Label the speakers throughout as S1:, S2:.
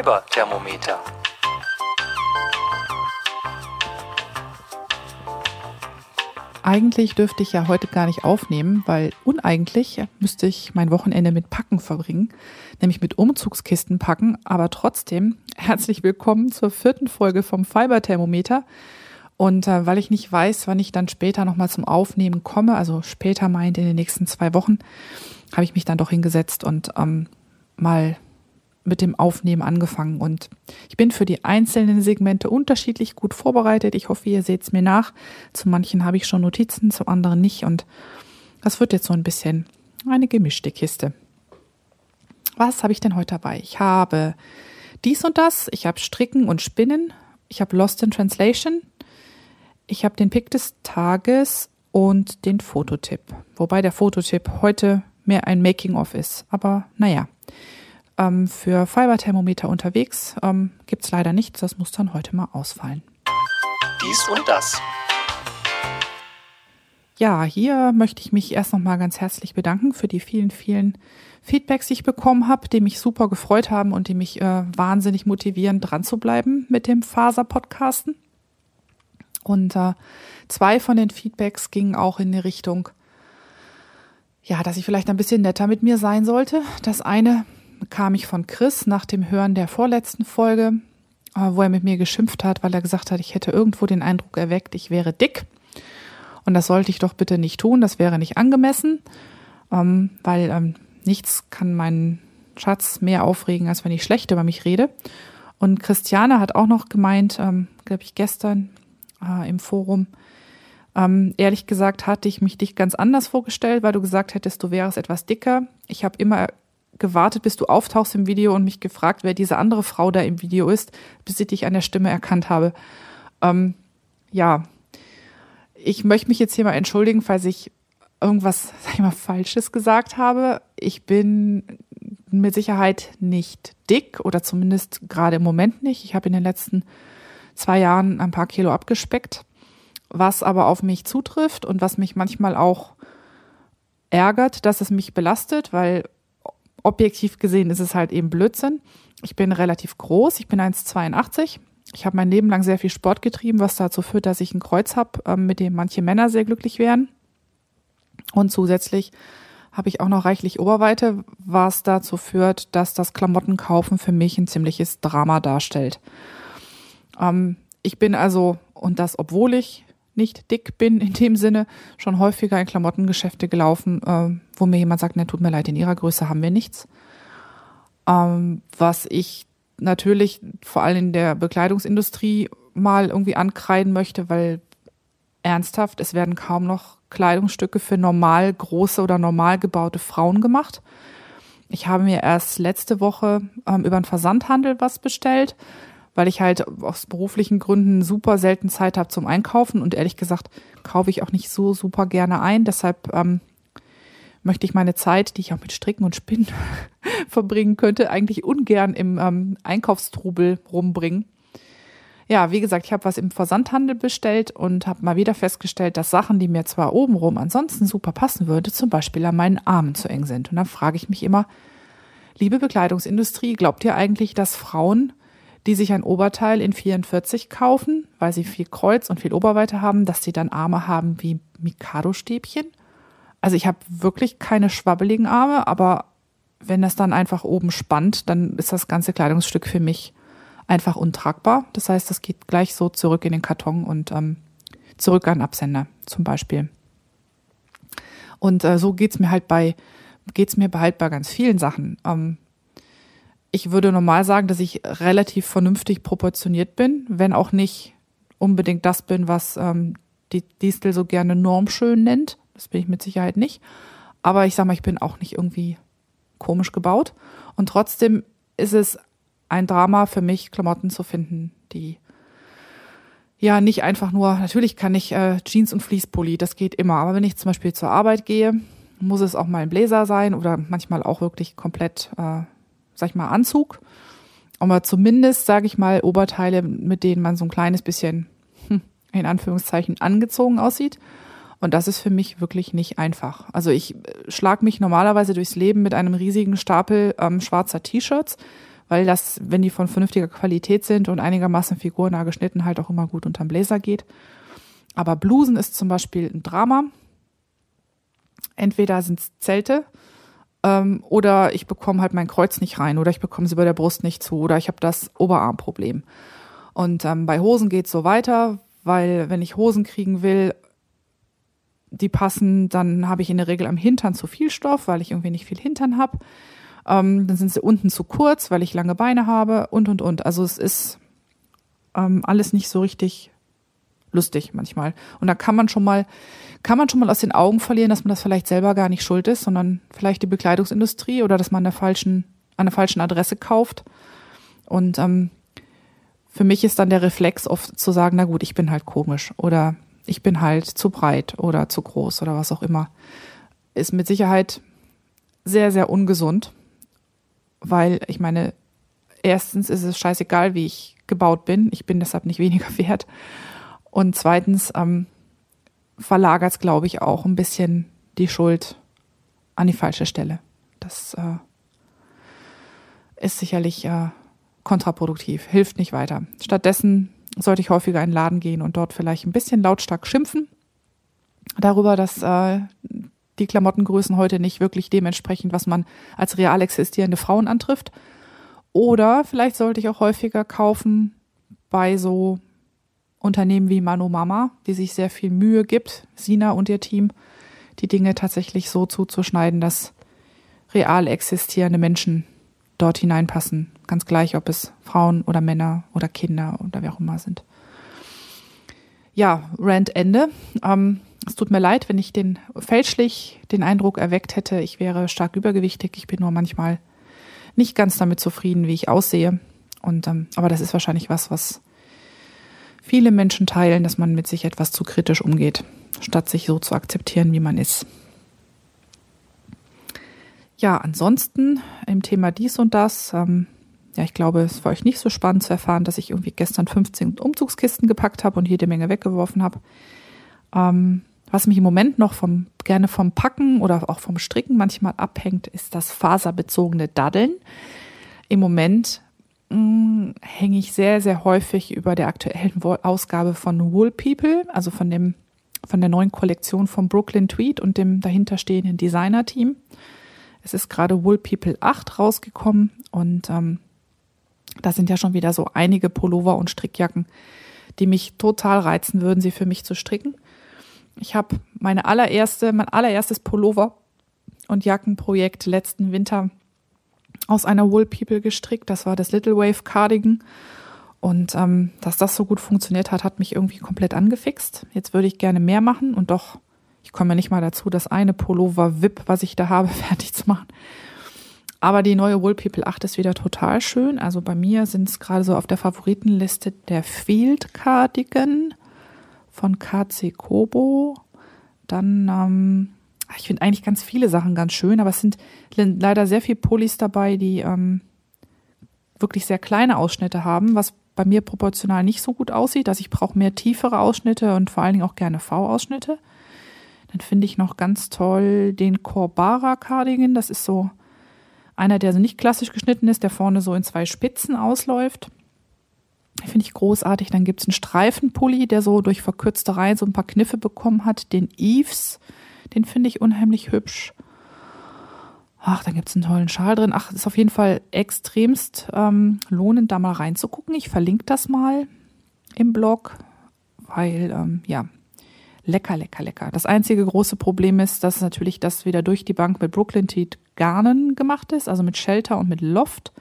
S1: Fiber-Thermometer.
S2: Eigentlich dürfte ich ja heute gar nicht aufnehmen, weil uneigentlich müsste ich mein Wochenende mit Packen verbringen, nämlich mit Umzugskisten packen. Aber trotzdem herzlich willkommen zur vierten Folge vom Fiber-Thermometer. Und äh, weil ich nicht weiß, wann ich dann später nochmal zum Aufnehmen komme, also später meint in den nächsten zwei Wochen, habe ich mich dann doch hingesetzt und ähm, mal mit dem Aufnehmen angefangen. Und ich bin für die einzelnen Segmente unterschiedlich gut vorbereitet. Ich hoffe, ihr seht es mir nach. Zu manchen habe ich schon Notizen, zu anderen nicht. Und das wird jetzt so ein bisschen eine gemischte Kiste. Was habe ich denn heute dabei? Ich habe dies und das. Ich habe Stricken und Spinnen. Ich habe Lost in Translation. Ich habe den Pick des Tages und den Fototipp. Wobei der Fototipp heute mehr ein Making-of ist. Aber naja, ähm, für Fiberthermometer unterwegs ähm, gibt es leider nichts. Das muss dann heute mal ausfallen.
S1: Dies und das.
S2: Ja, hier möchte ich mich erst noch mal ganz herzlich bedanken für die vielen, vielen Feedbacks, die ich bekommen habe, die mich super gefreut haben und die mich äh, wahnsinnig motivieren, dran zu bleiben mit dem Faser-Podcasten. Und äh, zwei von den Feedbacks gingen auch in die Richtung, ja, dass ich vielleicht ein bisschen netter mit mir sein sollte. Das eine kam ich von Chris nach dem Hören der vorletzten Folge, äh, wo er mit mir geschimpft hat, weil er gesagt hat, ich hätte irgendwo den Eindruck erweckt, ich wäre dick. Und das sollte ich doch bitte nicht tun, das wäre nicht angemessen, ähm, weil ähm, nichts kann meinen Schatz mehr aufregen, als wenn ich schlecht über mich rede. Und Christiane hat auch noch gemeint, ähm, glaube ich, gestern äh, im Forum, ähm, ehrlich gesagt hatte ich mich dich ganz anders vorgestellt, weil du gesagt hättest, du wärst etwas dicker. Ich habe immer gewartet, bis du auftauchst im Video und mich gefragt, wer diese andere Frau da im Video ist, bis ich dich an der Stimme erkannt habe. Ähm, ja, ich möchte mich jetzt hier mal entschuldigen, falls ich irgendwas, sag ich mal, Falsches gesagt habe. Ich bin mit Sicherheit nicht dick oder zumindest gerade im Moment nicht. Ich habe in den letzten zwei Jahren ein paar Kilo abgespeckt, was aber auf mich zutrifft und was mich manchmal auch ärgert, dass es mich belastet, weil objektiv gesehen ist es halt eben Blödsinn. Ich bin relativ groß, ich bin 1,82. Ich habe mein Leben lang sehr viel Sport getrieben, was dazu führt, dass ich ein Kreuz habe, ähm, mit dem manche Männer sehr glücklich wären. Und zusätzlich habe ich auch noch reichlich Oberweite, was dazu führt, dass das Klamottenkaufen für mich ein ziemliches Drama darstellt. Ähm, ich bin also, und das obwohl ich nicht dick bin in dem Sinne, schon häufiger in Klamottengeschäfte gelaufen, äh, wo mir jemand sagt, ne, tut mir leid, in ihrer Größe haben wir nichts. Ähm, was ich natürlich vor allem in der Bekleidungsindustrie mal irgendwie ankreiden möchte, weil ernsthaft, es werden kaum noch Kleidungsstücke für normal große oder normal gebaute Frauen gemacht. Ich habe mir erst letzte Woche ähm, über einen Versandhandel was bestellt weil ich halt aus beruflichen Gründen super selten Zeit habe zum Einkaufen und ehrlich gesagt kaufe ich auch nicht so super gerne ein. Deshalb ähm, möchte ich meine Zeit, die ich auch mit Stricken und Spinnen verbringen könnte, eigentlich ungern im ähm, Einkaufstrubel rumbringen. Ja, wie gesagt, ich habe was im Versandhandel bestellt und habe mal wieder festgestellt, dass Sachen, die mir zwar obenrum ansonsten super passen würde, zum Beispiel an meinen Armen zu eng sind. Und dann frage ich mich immer, liebe Bekleidungsindustrie, glaubt ihr eigentlich, dass Frauen die sich ein Oberteil in 44 kaufen, weil sie viel Kreuz und viel Oberweite haben, dass sie dann Arme haben wie Mikado-Stäbchen. Also ich habe wirklich keine schwabbeligen Arme, aber wenn das dann einfach oben spannt, dann ist das ganze Kleidungsstück für mich einfach untragbar. Das heißt, das geht gleich so zurück in den Karton und ähm, zurück an Absender zum Beispiel. Und äh, so geht's mir halt bei, geht's mir halt bei ganz vielen Sachen. Ähm, ich würde normal sagen, dass ich relativ vernünftig proportioniert bin, wenn auch nicht unbedingt das bin, was ähm, die Distel so gerne normschön nennt. Das bin ich mit Sicherheit nicht. Aber ich sag mal, ich bin auch nicht irgendwie komisch gebaut. Und trotzdem ist es ein Drama für mich, Klamotten zu finden, die ja nicht einfach nur, natürlich kann ich äh, Jeans und Fließpulli, das geht immer. Aber wenn ich zum Beispiel zur Arbeit gehe, muss es auch mal ein Bläser sein oder manchmal auch wirklich komplett äh, sag ich mal, Anzug. Aber zumindest, sage ich mal, Oberteile, mit denen man so ein kleines bisschen, hm, in Anführungszeichen, angezogen aussieht. Und das ist für mich wirklich nicht einfach. Also ich äh, schlag mich normalerweise durchs Leben mit einem riesigen Stapel ähm, schwarzer T-Shirts, weil das, wenn die von vernünftiger Qualität sind und einigermaßen figurnah geschnitten, halt auch immer gut unterm Bläser geht. Aber Blusen ist zum Beispiel ein Drama. Entweder sind es Zelte ähm, oder ich bekomme halt mein Kreuz nicht rein oder ich bekomme sie bei der Brust nicht zu oder ich habe das Oberarmproblem. Und ähm, bei Hosen geht es so weiter, weil wenn ich Hosen kriegen will, die passen, dann habe ich in der Regel am Hintern zu viel Stoff, weil ich irgendwie nicht viel Hintern habe. Ähm, dann sind sie unten zu kurz, weil ich lange Beine habe und und und. Also es ist ähm, alles nicht so richtig lustig manchmal. Und da kann man schon mal, kann man schon mal aus den Augen verlieren, dass man das vielleicht selber gar nicht schuld ist, sondern vielleicht die Bekleidungsindustrie oder dass man an der falschen, an der falschen Adresse kauft. Und ähm, für mich ist dann der Reflex oft zu sagen, na gut, ich bin halt komisch oder ich bin halt zu breit oder zu groß oder was auch immer. Ist mit Sicherheit sehr, sehr ungesund, weil ich meine, erstens ist es scheißegal, wie ich gebaut bin. Ich bin deshalb nicht weniger wert. Und zweitens ähm, verlagert es, glaube ich, auch ein bisschen die Schuld an die falsche Stelle. Das äh, ist sicherlich äh, kontraproduktiv, hilft nicht weiter. Stattdessen sollte ich häufiger in den Laden gehen und dort vielleicht ein bisschen lautstark schimpfen darüber, dass äh, die Klamottengrößen heute nicht wirklich dementsprechend, was man als real existierende Frauen antrifft. Oder vielleicht sollte ich auch häufiger kaufen bei so Unternehmen wie Mano Mama, die sich sehr viel Mühe gibt, Sina und ihr Team, die Dinge tatsächlich so zuzuschneiden, dass real existierende Menschen dort hineinpassen. Ganz gleich, ob es Frauen oder Männer oder Kinder oder wer auch immer sind. Ja, Rant Ende. Ähm, es tut mir leid, wenn ich den fälschlich den Eindruck erweckt hätte, ich wäre stark übergewichtig. Ich bin nur manchmal nicht ganz damit zufrieden, wie ich aussehe. Und ähm, aber das ist wahrscheinlich was, was viele Menschen teilen, dass man mit sich etwas zu kritisch umgeht, statt sich so zu akzeptieren, wie man ist. Ja, ansonsten im Thema dies und das, ähm, ja, ich glaube, es war euch nicht so spannend zu erfahren, dass ich irgendwie gestern 15 Umzugskisten gepackt habe und jede Menge weggeworfen habe. Ähm, was mich im Moment noch vom, gerne vom Packen oder auch vom Stricken manchmal abhängt, ist das faserbezogene Daddeln. Im Moment hänge ich sehr, sehr häufig über der aktuellen Ausgabe von Wool People, also von dem, von der neuen Kollektion von Brooklyn Tweed und dem dahinterstehenden Designer-Team. Es ist gerade Wool People 8 rausgekommen und ähm, da sind ja schon wieder so einige Pullover und Strickjacken, die mich total reizen würden, sie für mich zu stricken. Ich habe meine allererste, mein allererstes Pullover und Jackenprojekt letzten Winter aus einer Wool People gestrickt. Das war das Little Wave Cardigan. Und ähm, dass das so gut funktioniert hat, hat mich irgendwie komplett angefixt. Jetzt würde ich gerne mehr machen und doch ich komme nicht mal dazu, das eine Pullover VIP, was ich da habe, fertig zu machen. Aber die neue Wool People 8 ist wieder total schön. Also bei mir sind es gerade so auf der Favoritenliste der Field Cardigan von KC Kobo. Dann, ähm, ich finde eigentlich ganz viele Sachen ganz schön, aber es sind leider sehr viele Pullis dabei, die ähm, wirklich sehr kleine Ausschnitte haben, was bei mir proportional nicht so gut aussieht. Also ich brauche mehr tiefere Ausschnitte und vor allen Dingen auch gerne V-Ausschnitte. Dann finde ich noch ganz toll den Corbara Cardigan. Das ist so einer, der so nicht klassisch geschnitten ist, der vorne so in zwei Spitzen ausläuft. Finde ich großartig. Dann gibt es einen Streifenpulli, der so durch verkürzte Reihen so ein paar Kniffe bekommen hat. Den Eves, den finde ich unheimlich hübsch. Ach, dann gibt es einen tollen Schal drin. Ach, ist auf jeden Fall extremst ähm, lohnend, da mal reinzugucken. Ich verlinke das mal im Blog, weil, ähm, ja, Lecker, lecker, lecker. Das einzige große Problem ist, dass natürlich das wieder durch die Bank mit Brooklyn Teat Garnen gemacht ist, also mit Shelter und mit Loft.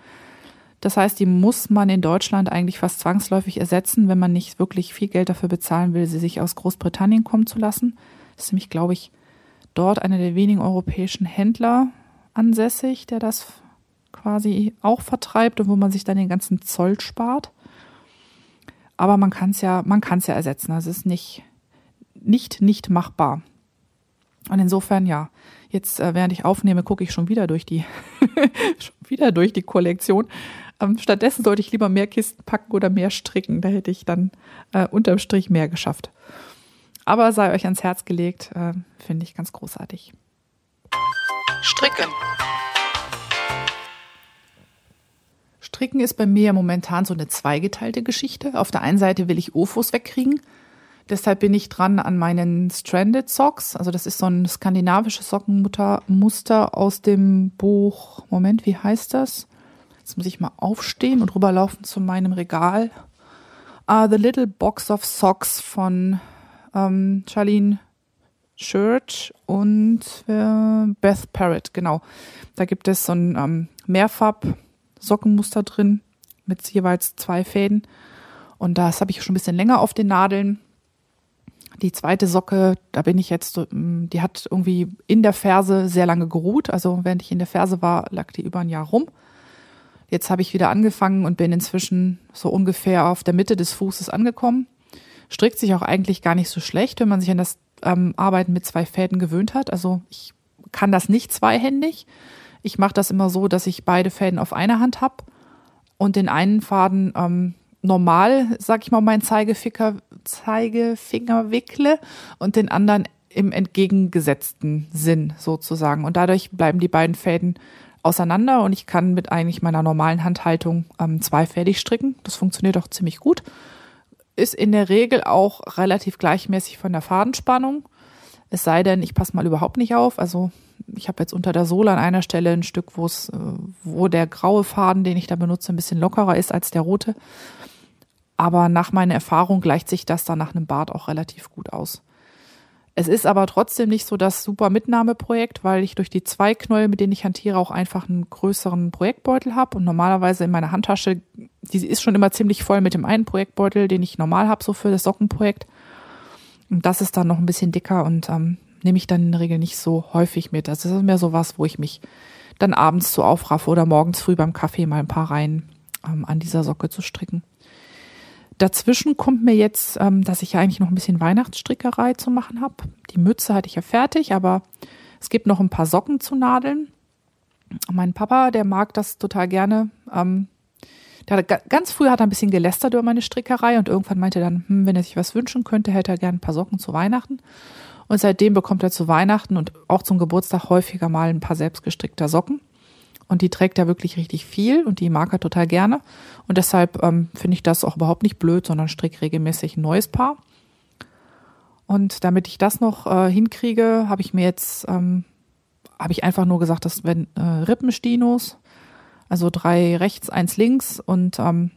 S2: Das heißt, die muss man in Deutschland eigentlich fast zwangsläufig ersetzen, wenn man nicht wirklich viel Geld dafür bezahlen will, sie sich aus Großbritannien kommen zu lassen. Das ist nämlich, glaube ich, dort einer der wenigen europäischen Händler ansässig, der das quasi auch vertreibt und wo man sich dann den ganzen Zoll spart. Aber man kann es ja, man kann es ja ersetzen. Also es ist nicht, nicht nicht machbar. Und insofern ja, jetzt äh, während ich aufnehme, gucke ich schon wieder durch die schon wieder durch die Kollektion. Ähm, stattdessen sollte ich lieber mehr Kisten packen oder mehr stricken. Da hätte ich dann äh, unterm Strich mehr geschafft. Aber sei euch ans Herz gelegt, äh, finde ich ganz großartig.
S1: Stricken.
S2: Stricken ist bei mir momentan so eine zweigeteilte Geschichte. Auf der einen Seite will ich Ofos wegkriegen. Deshalb bin ich dran an meinen Stranded Socks. Also das ist so ein skandinavisches Sockenmuster aus dem Buch. Moment, wie heißt das? Jetzt muss ich mal aufstehen und rüberlaufen zu meinem Regal. Uh, The Little Box of Socks von ähm, Charlene Church und äh, Beth Parrott, genau. Da gibt es so ein ähm, Mehrfarb-Sockenmuster drin mit jeweils zwei Fäden. Und das habe ich schon ein bisschen länger auf den Nadeln. Die zweite Socke, da bin ich jetzt, ähm, die hat irgendwie in der Ferse sehr lange geruht. Also während ich in der Ferse war, lag die über ein Jahr rum. Jetzt habe ich wieder angefangen und bin inzwischen so ungefähr auf der Mitte des Fußes angekommen. Strickt sich auch eigentlich gar nicht so schlecht, wenn man sich an das ähm, Arbeiten mit zwei Fäden gewöhnt hat. Also ich kann das nicht zweihändig. Ich mache das immer so, dass ich beide Fäden auf einer Hand habe und den einen Faden ähm, normal, sag ich mal, meinen Zeigefinger, Zeigefinger wickle und den anderen im entgegengesetzten Sinn sozusagen. Und dadurch bleiben die beiden Fäden auseinander und ich kann mit eigentlich meiner normalen Handhaltung ähm, zweifädig stricken. Das funktioniert auch ziemlich gut ist in der Regel auch relativ gleichmäßig von der Fadenspannung. Es sei denn, ich passe mal überhaupt nicht auf. Also ich habe jetzt unter der Sohle an einer Stelle ein Stück, wo es, äh, wo der graue Faden, den ich da benutze, ein bisschen lockerer ist als der rote. Aber nach meiner Erfahrung gleicht sich das dann nach einem Bart auch relativ gut aus. Es ist aber trotzdem nicht so das super Mitnahmeprojekt, weil ich durch die zwei Knäuel, mit denen ich hantiere, auch einfach einen größeren Projektbeutel habe. Und normalerweise in meiner Handtasche, die ist schon immer ziemlich voll mit dem einen Projektbeutel, den ich normal habe, so für das Sockenprojekt. Und das ist dann noch ein bisschen dicker und ähm, nehme ich dann in der Regel nicht so häufig mit. Das ist mehr so was, wo ich mich dann abends so aufraffe oder morgens früh beim Kaffee mal ein paar Reihen ähm, an dieser Socke zu stricken. Dazwischen kommt mir jetzt, ähm, dass ich ja eigentlich noch ein bisschen Weihnachtsstrickerei zu machen habe. Die Mütze hatte ich ja fertig, aber es gibt noch ein paar Socken zu nadeln. Mein Papa, der mag das total gerne. Ähm, der ganz früh hat er ein bisschen gelästert über meine Strickerei und irgendwann meinte er dann, hm, wenn er sich was wünschen könnte, hätte er gerne ein paar Socken zu Weihnachten. Und seitdem bekommt er zu Weihnachten und auch zum Geburtstag häufiger mal ein paar selbstgestrickter Socken. Und die trägt ja wirklich richtig viel und die mag er total gerne. Und deshalb ähm, finde ich das auch überhaupt nicht blöd, sondern strick regelmäßig ein neues Paar. Und damit ich das noch äh, hinkriege, habe ich mir jetzt, ähm, habe ich einfach nur gesagt, dass wenn äh, Rippenstinos, also drei rechts, eins links und ähm,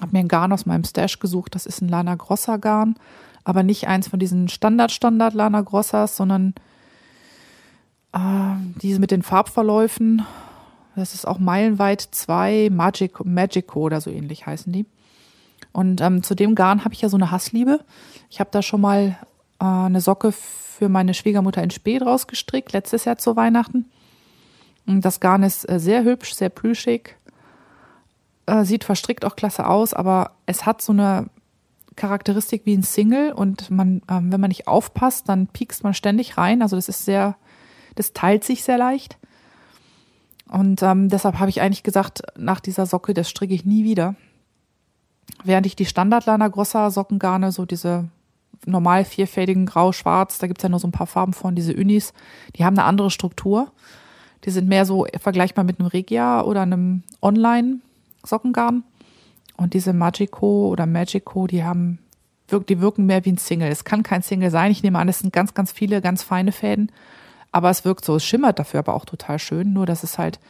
S2: habe mir ein Garn aus meinem Stash gesucht. Das ist ein Lana Grossa Garn, aber nicht eins von diesen Standard Standard Lana Grossas, sondern äh, diese mit den Farbverläufen das ist auch meilenweit zwei Magic, Magico oder so ähnlich heißen die. Und ähm, zu dem Garn habe ich ja so eine Hassliebe. Ich habe da schon mal äh, eine Socke für meine Schwiegermutter in Spee draus gestrickt, letztes Jahr zu Weihnachten. Und das Garn ist äh, sehr hübsch, sehr plüschig. Äh, sieht verstrickt auch klasse aus, aber es hat so eine Charakteristik wie ein Single und man, ähm, wenn man nicht aufpasst, dann piekst man ständig rein. Also das ist sehr, das teilt sich sehr leicht. Und ähm, deshalb habe ich eigentlich gesagt, nach dieser Socke, das stricke ich nie wieder. Während ich die Standard Lana Grossa Sockengarne, so diese normal vierfädigen Grau-Schwarz, da gibt's ja nur so ein paar Farben von, diese Unis, die haben eine andere Struktur. Die sind mehr so vergleichbar mit einem Regia oder einem Online-Sockengarn. Und diese Magico oder Magico, die haben, die wirken mehr wie ein Single. Es kann kein Single sein. Ich nehme an, es sind ganz, ganz viele, ganz feine Fäden. Aber es wirkt so, es schimmert dafür aber auch total schön. Nur, dass es halt,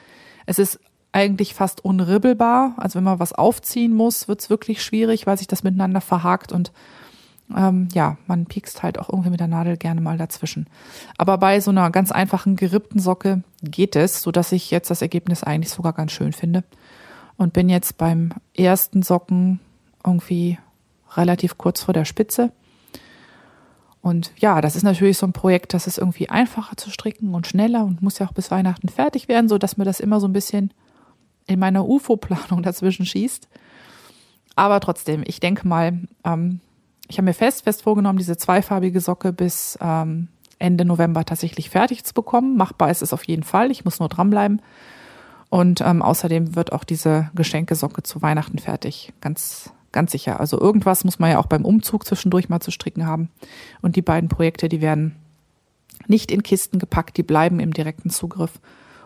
S2: es ist eigentlich fast unribbelbar. Also wenn man was aufziehen muss, wird es wirklich schwierig, weil sich das miteinander verhakt und ähm, ja, man piekst halt auch irgendwie mit der Nadel gerne mal dazwischen. Aber bei so einer ganz einfachen gerippten Socke geht es, so dass ich jetzt das Ergebnis eigentlich sogar ganz schön finde. Und bin jetzt beim ersten Socken irgendwie relativ kurz vor der Spitze. Und ja, das ist natürlich so ein Projekt, das ist irgendwie einfacher zu stricken und schneller und muss ja auch bis Weihnachten fertig werden, so dass mir das immer so ein bisschen in meiner UFO-Planung dazwischen schießt. Aber trotzdem, ich denke mal, ähm, ich habe mir fest, fest vorgenommen, diese zweifarbige Socke bis ähm, Ende November tatsächlich fertig zu bekommen. Machbar ist es auf jeden Fall. Ich muss nur dranbleiben. Und ähm, außerdem wird auch diese Geschenkesocke zu Weihnachten fertig. Ganz Ganz sicher. Also irgendwas muss man ja auch beim Umzug zwischendurch mal zu stricken haben. Und die beiden Projekte, die werden nicht in Kisten gepackt, die bleiben im direkten Zugriff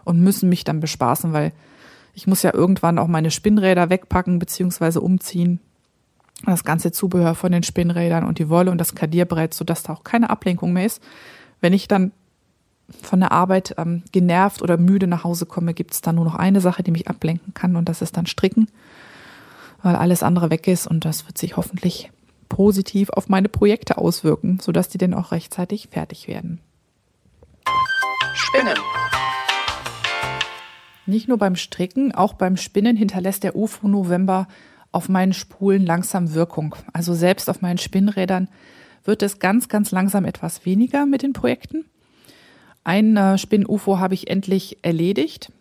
S2: und müssen mich dann bespaßen, weil Ich muss ja irgendwann auch meine Spinnräder wegpacken bzw. umziehen. Das ganze Zubehör von den Spinnrädern und die Wolle und das Kadierbrett, sodass da auch keine Ablenkung mehr ist. Wenn ich dann von der Arbeit ähm, genervt oder müde nach Hause komme, gibt es dann nur noch eine Sache, die mich ablenken kann und das ist dann Stricken, weil alles andere weg ist und das wird sich hoffentlich positiv auf meine Projekte auswirken, sodass die dann auch rechtzeitig fertig werden.
S1: Spinnen.
S2: Nicht nur beim Stricken, auch beim Spinnen hinterlässt der UFO November auf meinen Spulen langsam Wirkung. Also selbst auf meinen Spinnrädern wird es ganz, ganz langsam etwas weniger mit den Projekten. Ein äh, Spinn-UFO habe ich endlich erledigt,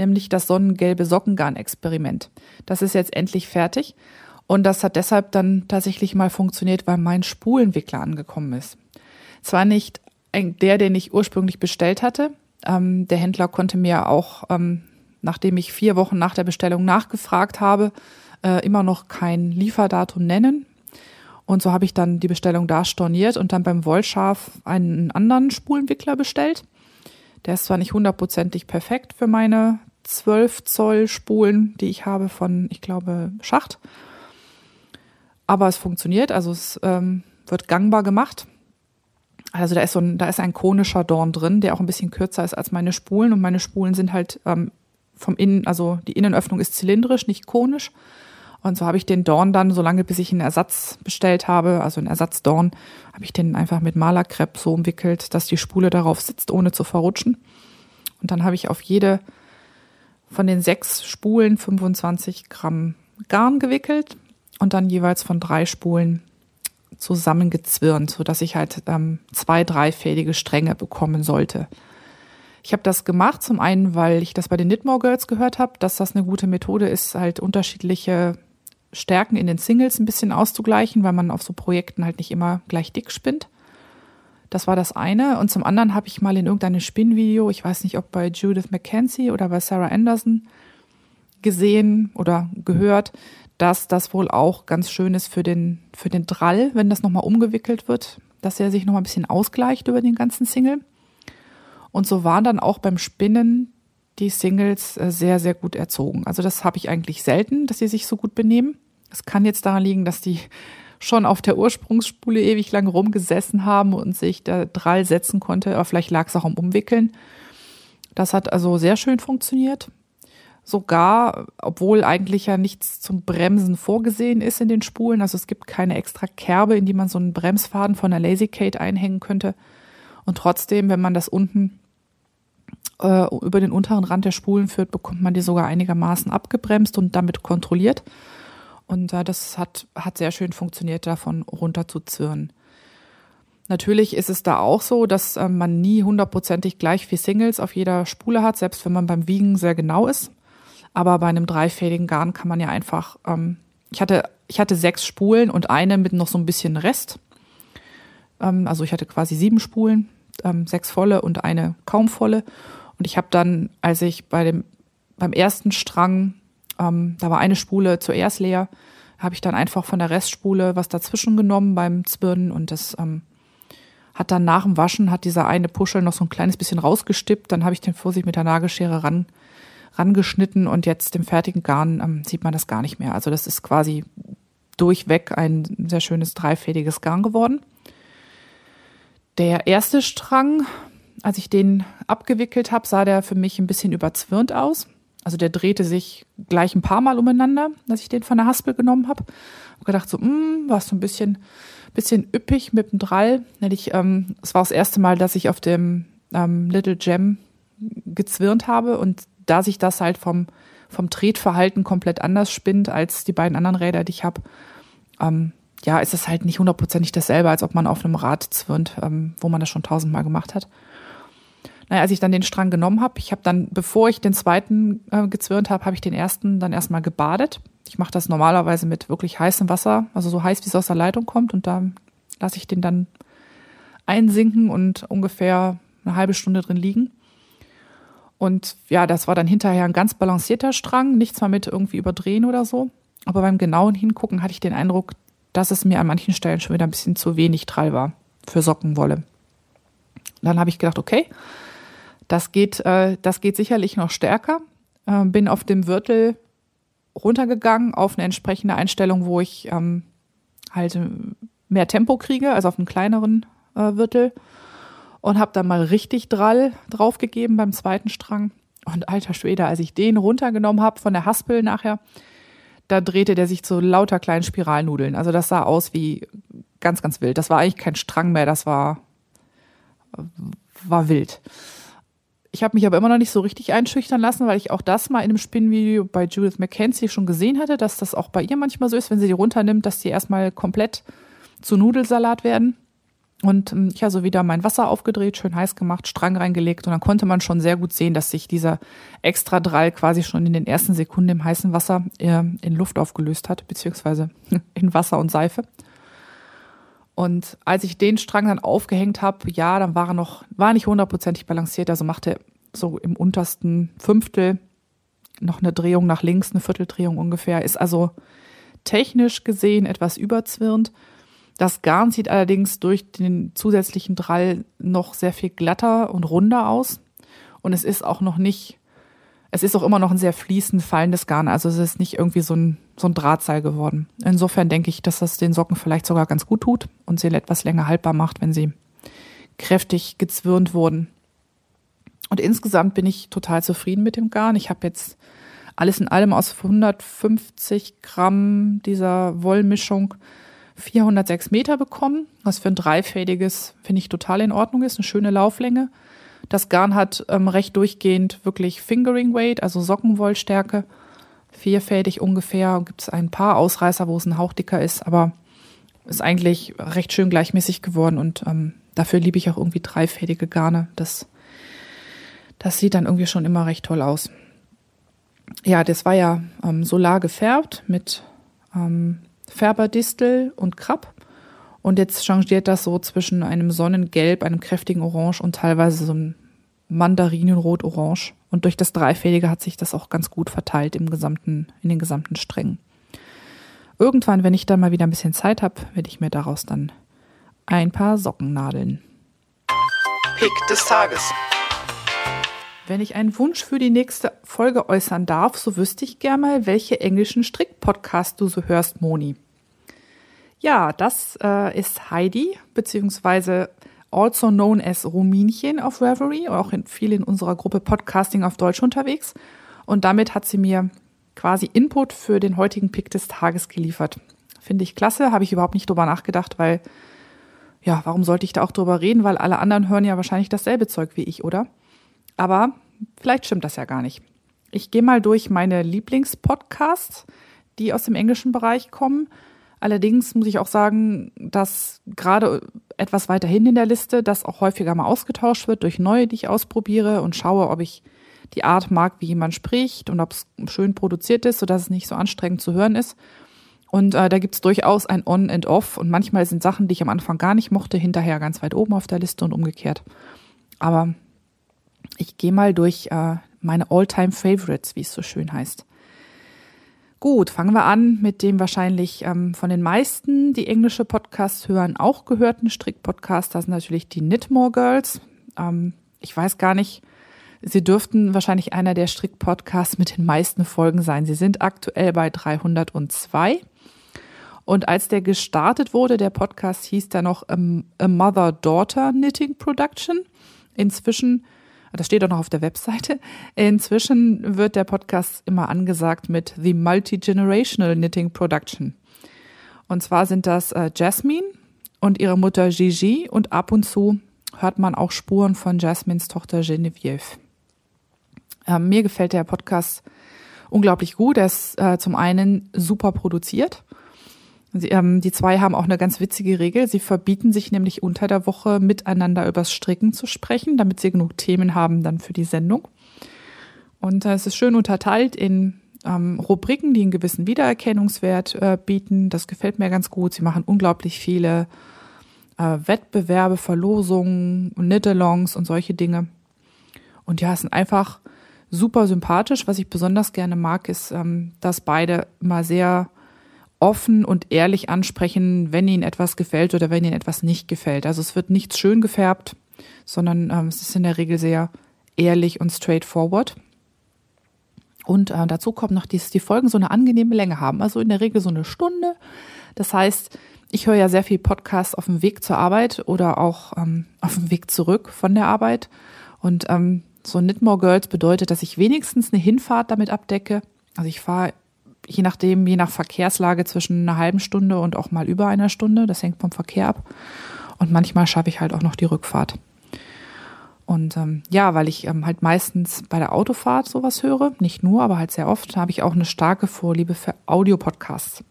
S2: nämlich das sonnengelbe Sockengarn-Experiment. Das ist jetzt endlich fertig und das hat deshalb dann tatsächlich mal funktioniert, weil mein Spulenwickler angekommen ist. Zwar nicht der, den ich ursprünglich bestellt hatte. Ähm, der Händler konnte mir auch, ähm, nachdem ich vier Wochen nach der Bestellung nachgefragt habe, äh, immer noch kein Lieferdatum nennen. Und so habe ich dann die Bestellung da storniert und dann beim Wollschaf einen anderen Spulenwickler bestellt. Der ist zwar nicht hundertprozentig perfekt für meine 12 Zoll Spulen, die ich habe von, ich glaube, Schacht. Aber es funktioniert, also es ähm, wird gangbar gemacht. Also da ist so ein, da ist ein konischer Dorn drin, der auch ein bisschen kürzer ist als meine Spulen und meine Spulen sind halt ähm, vom Innen, also die Innenöffnung ist zylindrisch, nicht konisch. Und so habe ich den Dorn dann, solange bis ich einen Ersatz bestellt habe, also einen Ersatzdorn, habe ich den einfach mit Malerkrepp so umwickelt, dass die Spule darauf sitzt, ohne zu verrutschen. Und dann habe ich auf jede von den sechs Spulen 25 Gramm Garn gewickelt und dann jeweils von drei Spulen zusammengezwirnt, sodass ich halt ähm, zwei dreifädige Stränge bekommen sollte. Ich habe das gemacht, zum einen, weil ich das bei den Knitmore Girls gehört habe, dass das eine gute Methode ist, halt unterschiedliche Stärken in den Singles ein bisschen auszugleichen, weil man auf so Projekten halt nicht immer gleich dick spinnt. Das war das eine. Und zum anderen habe ich mal in irgendeinem Spinnvideo, ich weiß nicht, ob bei Judith McKenzie oder bei Sarah Anderson, gesehen oder gehört, dass das wohl auch ganz schön ist für den, für den Drall, wenn das nochmal umgewickelt wird, dass er sich nochmal ein bisschen ausgleicht über den ganzen Single. Und so waren dann auch beim Spinnen die Singles äh, sehr, sehr gut erzogen. Also das habe ich eigentlich selten, dass sie sich so gut benehmen. Es kann jetzt daran liegen, dass die schon auf der Ursprungsspule ewig lang rumgesessen haben und sich der Drall setzen konnte, aber vielleicht lag es auch am Umwickeln. Das hat also sehr schön funktioniert. Sogar, obwohl eigentlich ja nichts zum Bremsen vorgesehen ist in den Spulen. Also es gibt keine extra Kerbe, in die man so einen Bremsfaden von der Lazy Kate einhängen könnte. Und trotzdem, wenn man das unten äh, über den unteren Rand der Spulen führt, bekommt man die sogar einigermaßen abgebremst und damit kontrolliert. Und äh, das hat, hat sehr schön funktioniert, davon runter zu zirren. Natürlich ist es da auch so, dass äh, man nie hundertprozentig gleich viel Singles auf jeder Spule hat, selbst wenn man beim Wiegen sehr genau ist. Aber bei einem dreifädigen Garn kann man ja einfach, ähm, ich hatte, ich hatte sechs Spulen und eine mit noch so ein bisschen Rest. Ähm, also ich hatte quasi sieben Spulen, ähm, sechs volle und eine kaum volle. Und ich habe dann, als ich bei dem beim ersten Strang, ähm, da war eine Spule zuerst leer, habe ich dann einfach von der Restspule was dazwischen genommen beim Zwirnen und das ähm, hat dann nach dem Waschen hat dieser eine Puschel noch so ein kleines bisschen rausgestippt. Dann habe ich den Vorsicht mit der Nagelschere ran rangeschnitten und jetzt im fertigen Garn ähm, sieht man das gar nicht mehr. Also das ist quasi durchweg ein sehr schönes dreifädiges Garn geworden. Der erste Strang als ich den abgewickelt habe, sah der für mich ein bisschen überzwirnt aus. Also der drehte sich gleich ein paar Mal umeinander, dass ich den von der Haspel genommen habe. Hab gedacht so, hm, war so ein bisschen, bisschen üppig mit dem Drall. Ich, ähm, es war das erste Mal, dass ich auf dem ähm, Little Gem gezwirnt habe und da sich das halt vom, vom Tretverhalten komplett anders spinnt als die beiden anderen Räder, die ich habe, ähm, ja, ist es halt nicht hundertprozentig dasselbe, als ob man auf einem Rad zwirnt, ähm, wo man das schon tausendmal gemacht hat. Naja, als ich dann den Strang genommen habe, ich habe dann, bevor ich den zweiten äh, gezwirnt habe, habe ich den ersten dann erstmal gebadet. Ich mache das normalerweise mit wirklich heißem Wasser, also so heiß, wie es aus der Leitung kommt. Und da lasse ich den dann einsinken und ungefähr eine halbe Stunde drin liegen. Und ja, das war dann hinterher ein ganz balancierter Strang, nichts mal mit irgendwie überdrehen oder so. Aber beim genauen Hingucken hatte ich den Eindruck, dass es mir an manchen Stellen schon wieder ein bisschen zu wenig Trall war für Sockenwolle. Dann habe ich gedacht, okay, das geht, äh, das geht sicherlich noch stärker. äh, bin auf dem Wirtel runtergegangen auf eine entsprechende Einstellung, wo ich ähm, halt mehr Tempo kriege, also auf einem kleineren äh, Wirtel. Und habe dann mal richtig Drall draufgegeben beim zweiten Strang. Und alter Schwede, als ich den runtergenommen habe von der Haspel nachher, da drehte der sich zu lauter kleinen Spiralnudeln. Also das sah aus wie ganz, ganz wild. Das war eigentlich kein Strang mehr, das war, war wild. Ich habe mich aber immer noch nicht so richtig einschüchtern lassen, weil ich auch das mal in einem Spinnvideo bei Judith McKenzie schon gesehen hatte, dass das auch bei ihr manchmal so ist, wenn sie die runternimmt, dass die erstmal komplett zu Nudelsalat werden. Und ähm, ich habe so wieder mein Wasser aufgedreht, schön heiß gemacht, Strang reingelegt und dann konnte man schon sehr gut sehen, dass sich dieser extra Drall quasi schon in den ersten Sekunden im heißen Wasser äh, in Luft aufgelöst hat, beziehungsweise in Wasser und Seife. Und als ich den Strang dann aufgehängt habe, ja, dann war er noch, war nicht hundertprozentig balanciert, also machte so im untersten Fünftel noch eine Drehung nach links, eine Vierteldrehung ungefähr, ist also technisch gesehen etwas überzwirrend. Das Garn sieht allerdings durch den zusätzlichen Drall noch sehr viel glatter und runder aus. Und es ist auch noch nicht es ist auch immer noch ein sehr fließend fallendes Garn. Also es ist nicht irgendwie so ein, so ein Drahtseil geworden. Insofern denke ich, dass das den Socken vielleicht sogar ganz gut tut und sie etwas länger haltbar macht, wenn sie kräftig gezwirnt wurden. Und insgesamt bin ich total zufrieden mit dem Garn. Ich habe jetzt alles in allem aus 150 Gramm dieser Wollmischung 406 Meter bekommen, was für ein dreifädiges finde ich total in Ordnung ist, eine schöne Lauflänge. Das Garn hat ähm, recht durchgehend wirklich Fingering Weight, also Sockenwollstärke. Vierfädig ungefähr. Gibt es ein paar Ausreißer, wo es ein Hauch dicker ist, aber ist eigentlich recht schön gleichmäßig geworden und ähm, dafür liebe ich auch irgendwie dreifädige Garne. Das, das sieht dann irgendwie schon immer recht toll aus. Ja, das war ja ähm, solar gefärbt mit ähm, Färberdistel und Krabb. Und jetzt changiert das so zwischen einem Sonnengelb, einem kräftigen Orange und teilweise so einem Mandarinenrot-Orange. Und durch das Dreifädige hat sich das auch ganz gut verteilt im gesamten, in den gesamten Strängen. Irgendwann, wenn ich dann mal wieder ein bisschen Zeit habe, werde ich mir daraus dann ein paar Socken nadeln.
S1: Pick des Tages.
S2: Wenn ich einen Wunsch für die nächste Folge äußern darf, so wüsste ich gerne mal, welche englischen Strickpodcasts du so hörst, Moni. Ja, das äh, ist Heidi, beziehungsweise also known as Ruminchen auf Reverie, auch in, viel in unserer Gruppe Podcasting auf Deutsch unterwegs. Und damit hat sie mir quasi Input für den heutigen Pick des Tages geliefert. Finde ich klasse, habe ich überhaupt nicht drüber nachgedacht, weil, ja, warum sollte ich da auch drüber reden? Weil alle anderen hören ja wahrscheinlich dasselbe Zeug wie ich, oder? Aber vielleicht stimmt das ja gar nicht. Ich gehe mal durch meine Lieblingspodcasts, die aus dem englischen Bereich kommen Allerdings muss ich auch sagen, dass gerade etwas weiter hin in der Liste das auch häufiger mal ausgetauscht wird durch neue, die ich ausprobiere und schaue, ob ich die Art mag, wie jemand spricht und ob es schön produziert ist, sodass es nicht so anstrengend zu hören ist. Und äh, da gibt's durchaus ein On and Off und manchmal sind Sachen, die ich am Anfang gar nicht mochte, hinterher ganz weit oben auf der Liste und umgekehrt. Aber ich gehe mal durch äh, meine All-Time Favorites, wie es so schön heißt. Gut, fangen wir an mit dem wahrscheinlich ähm, von den meisten, die englische Podcasts hören, auch gehörten Strickpodcast. Das sind natürlich die Knitmore Girls. Ähm, ich weiß gar nicht, sie dürften wahrscheinlich einer der Strickpodcasts mit den meisten Folgen sein. Sie sind aktuell bei 302. Und als der gestartet wurde, der Podcast hieß da noch ähm, A Mother-Daughter Knitting Production. Inzwischen das steht auch noch auf der Webseite. Inzwischen wird der Podcast immer angesagt mit The Multi-Generational Knitting Production. Und zwar sind das äh, Jasmine und ihre Mutter Gigi und ab und zu hört man auch Spuren von Jasmines Tochter Genevieve. Ähm, mir gefällt der Podcast unglaublich gut. Er ist äh, zum einen super produziert Sie, ähm, die zwei haben auch eine ganz witzige Regel. Sie verbieten sich nämlich unter der Woche miteinander übers Stricken zu sprechen, damit sie genug Themen haben dann für die Sendung. Und äh, es ist schön unterteilt in ähm, Rubriken, die einen gewissen Wiedererkennungswert äh, bieten. Das gefällt mir ganz gut. Sie machen unglaublich viele äh, Wettbewerbe, Verlosungen, Knit-Alongs und solche Dinge. Und ja, es sind einfach super sympathisch. Was ich besonders gerne mag, ist, ähm, dass beide immer sehr offen und ehrlich ansprechen, wenn ihnen etwas gefällt oder wenn ihnen etwas nicht gefällt. Also es wird nichts schön gefärbt, sondern ähm, es ist in der Regel sehr ehrlich und straightforward. Und äh, dazu kommt noch, dass die Folgen so eine angenehme Länge haben. Also in der Regel so eine Stunde. Das heißt, ich höre ja sehr viel Podcasts auf dem Weg zur Arbeit oder auch ähm, auf dem Weg zurück von der Arbeit. Und ähm, so Knit More Girls bedeutet, dass ich wenigstens eine Hinfahrt damit abdecke. Also ich fahre je nachdem, je nach Verkehrslage zwischen einer halben Stunde und auch mal über einer Stunde. Das hängt vom Verkehr ab. Und manchmal schaffe ich halt auch noch die Rückfahrt. Und ähm, ja, weil ich ähm, halt meistens bei der Autofahrt sowas höre, nicht nur, aber halt sehr oft, habe ich auch eine starke Vorliebe für Audiopodcasts.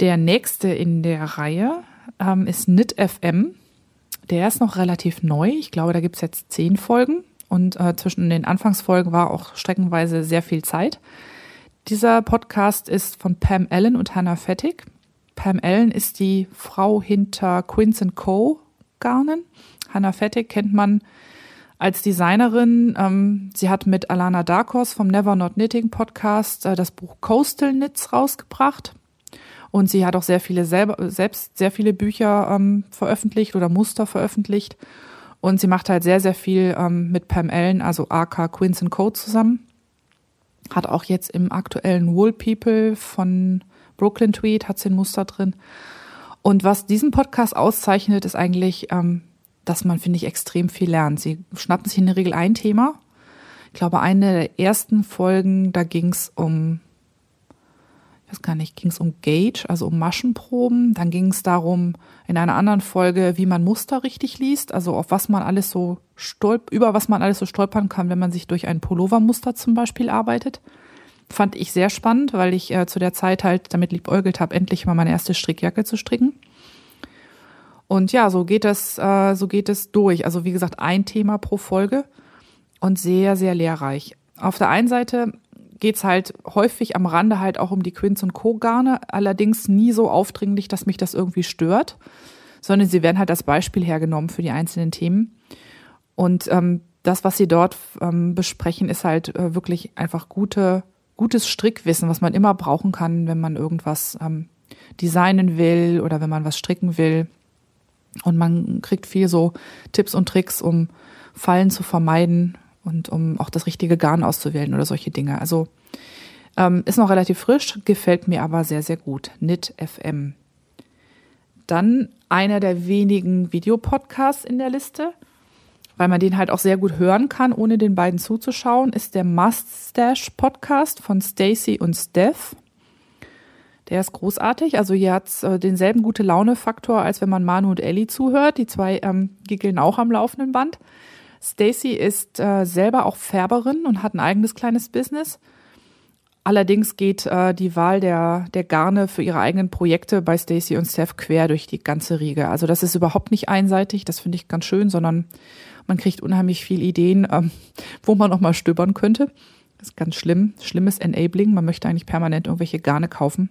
S2: Der nächste in der Reihe ähm, ist Knit FM. Der ist noch relativ neu. Ich glaube, da gibt es jetzt zehn Folgen. Und äh, zwischen den Anfangsfolgen war auch streckenweise sehr viel Zeit. Dieser Podcast ist von Pam Allen und Hannah Fettig. Pam Allen ist die Frau hinter Quince Co. Garnen. Hannah Fettig kennt man als Designerin. Ähm, sie hat mit Alana Darkos vom Never Not Knitting Podcast äh, das Buch Coastal Knits rausgebracht. Und sie hat auch sehr viele selber, selbst sehr viele Bücher ähm, veröffentlicht oder Muster veröffentlicht. Und sie macht halt sehr, sehr viel ähm, mit Pam Allen, also AK Quince Co. zusammen. Hat auch jetzt im aktuellen Wool People von Brooklyn Tweet hat sie ein Muster drin. Und was diesen Podcast auszeichnet, ist eigentlich, ähm, dass man, finde ich, extrem viel lernt. Sie schnappen sich in der Regel ein Thema. Ich glaube, eine der ersten Folgen, da ging es um weiß gar nicht, ging es um Gauge, also um Maschenproben. Dann ging es darum, in einer anderen Folge, wie man Muster richtig liest, also auf was man alles so stolp über was man alles so stolpern kann, wenn man sich durch ein Pullovermuster zum Beispiel arbeitet. Fand ich sehr spannend, weil ich äh, zu der Zeit halt damit liebäugelt habe, endlich mal meine erste Strickjacke zu stricken. Und ja, so geht es, äh, so geht es durch. Also wie gesagt, ein Thema pro Folge und sehr, sehr lehrreich. Auf der einen Seite geht es halt häufig am Rande halt auch um die Quinz und Co. Garne, allerdings nie so aufdringlich, dass mich das irgendwie stört, sondern sie werden halt als Beispiel hergenommen für die einzelnen Themen. Und ähm, das, was sie dort ähm, besprechen, ist halt äh, wirklich einfach gute, gutes Strickwissen, was man immer brauchen kann, wenn man irgendwas ähm, designen will oder wenn man was stricken will. Und man kriegt viel so Tipps und Tricks, um Fallen zu vermeiden, und um auch das richtige Garn auszuwählen oder solche Dinge. Also ähm, ist noch relativ frisch, gefällt mir aber sehr, sehr gut. Knit FM. Dann einer der wenigen Videopodcasts in der Liste, weil man den halt auch sehr gut hören kann, ohne den beiden zuzuschauen, ist der Mustache Podcast von Stacy und Steph. Der ist großartig. Also hier hat äh, denselben gute Laune-Faktor, als wenn man Manu und Ellie zuhört. Die zwei ähm, giggeln auch am laufenden Band. Stacy ist äh, selber auch Färberin und hat ein eigenes kleines Business. Allerdings geht äh, die Wahl der, der Garne für ihre eigenen Projekte bei Stacy und Steph quer durch die ganze Riege. Also das ist überhaupt nicht einseitig, das finde ich ganz schön, sondern man kriegt unheimlich viel Ideen, ähm, wo man noch mal stöbern könnte. Das ist ganz schlimm. Schlimmes Enabling. Man möchte eigentlich permanent irgendwelche Garne kaufen.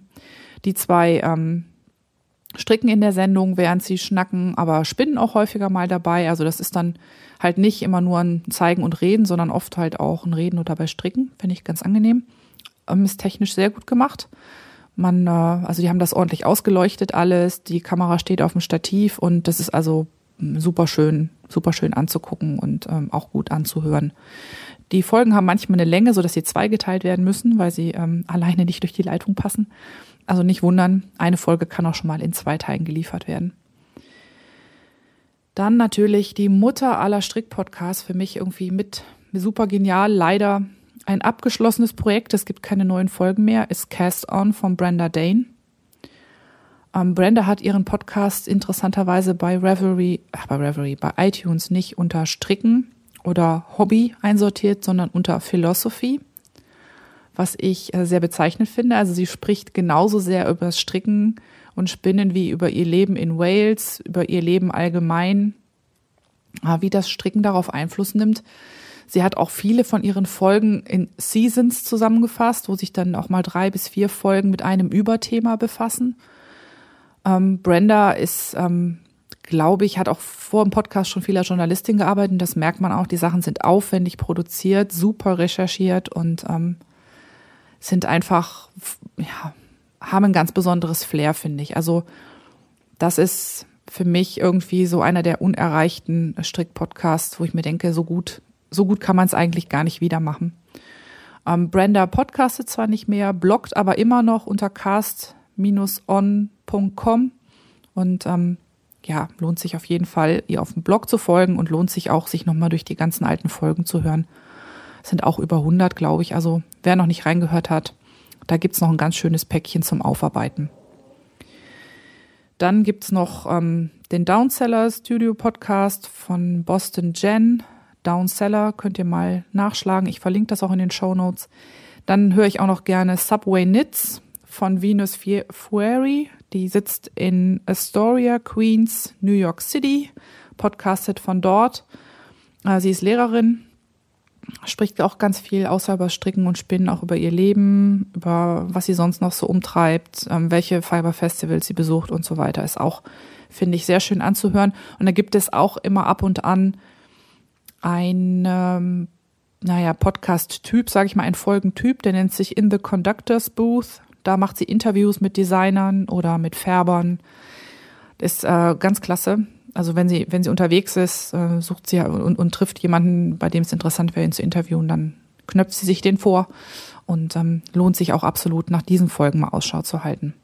S2: Die zwei ähm, stricken in der Sendung, während sie schnacken, aber spinnen auch häufiger mal dabei. Also das ist dann halt nicht immer nur ein Zeigen und Reden, sondern oft halt auch ein Reden und dabei stricken. Finde ich ganz angenehm. Ähm, ist technisch sehr gut gemacht. Man, äh, also die haben das ordentlich ausgeleuchtet alles. Die Kamera steht auf dem Stativ und das ist also hm, super schön, super schön anzugucken und ähm, auch gut anzuhören. Die Folgen haben manchmal eine Länge, so dass sie zweigeteilt werden müssen, weil sie ähm, alleine nicht durch die Leitung passen. Also nicht wundern, eine Folge kann auch schon mal in zwei Teilen geliefert werden. Dann natürlich die Mutter aller Strickpodcasts, für mich irgendwie mit super genial. Leider ein abgeschlossenes Projekt, es gibt keine neuen Folgen mehr, ist Cast On von Brenda Dane. Ähm, Brenda hat ihren Podcast interessanterweise bei Reverie, ach, bei Reverie, bei iTunes nicht unter Stricken oder Hobby einsortiert, sondern unter Philosophy was ich äh, sehr bezeichnend finde. Also sie spricht genauso sehr über das Stricken und Spinnen wie über ihr Leben in Wales, über ihr Leben allgemein, äh, wie das Stricken darauf Einfluss nimmt. Sie hat auch viele von ihren Folgen in Seasons zusammengefasst, wo sich dann auch mal drei bis vier Folgen mit einem Überthema befassen. Ähm, Brenda ist, ähm, glaube ich, hat auch vor dem Podcast schon viel als Journalistin gearbeitet. Das merkt man auch. Die Sachen sind aufwendig produziert, super recherchiert und ähm, sind einfach, ja, haben ein ganz besonderes Flair, finde ich. Also das ist für mich irgendwie so einer der unerreichten Strick-Podcasts, wo ich mir denke, so gut, so gut kann man es eigentlich gar nicht wieder machen. Ähm, Brenda podcastet zwar nicht mehr, bloggt aber immer noch unter cast-on.com und ähm, ja, lohnt sich auf jeden Fall, ihr auf dem Blog zu folgen und lohnt sich auch, sich nochmal durch die ganzen alten Folgen zu hören. Es sind auch über 100, glaube ich. Also wer noch nicht reingehört hat, da gibt's noch ein ganz schönes Päckchen zum Aufarbeiten. Dann gibt's noch ähm, den Downseller Studio Podcast von Boston Jen. Downseller könnt ihr mal nachschlagen. Ich verlinke das auch in den Show Notes. Dann höre ich auch noch gerne Subway Knits von Venus Fury. Die sitzt in Astoria, Queens, New York City, podcastet von dort. Äh, sie ist Lehrerin spricht auch ganz viel außer über Stricken und Spinnen, auch über ihr Leben, über was sie sonst noch so umtreibt, ähm, welche Fiber-Festivals sie besucht und so weiter. Ist auch, finde ich, sehr schön anzuhören. Und da gibt es auch immer ab und an ein, ähm, naja, Podcast-Typ, sage ich mal, ein Folgentyp, der nennt sich In the Conductors Booth. Da macht sie Interviews mit Designern oder mit Färbern. Ist äh, ganz klasse. Also wenn sie, wenn sie unterwegs ist, äh, sucht sie und, und trifft jemanden, bei dem es interessant wäre, ihn zu interviewen, dann knöpft sie sich den vor und ähm, lohnt sich auch absolut, nach diesen Folgen mal Ausschau zu halten.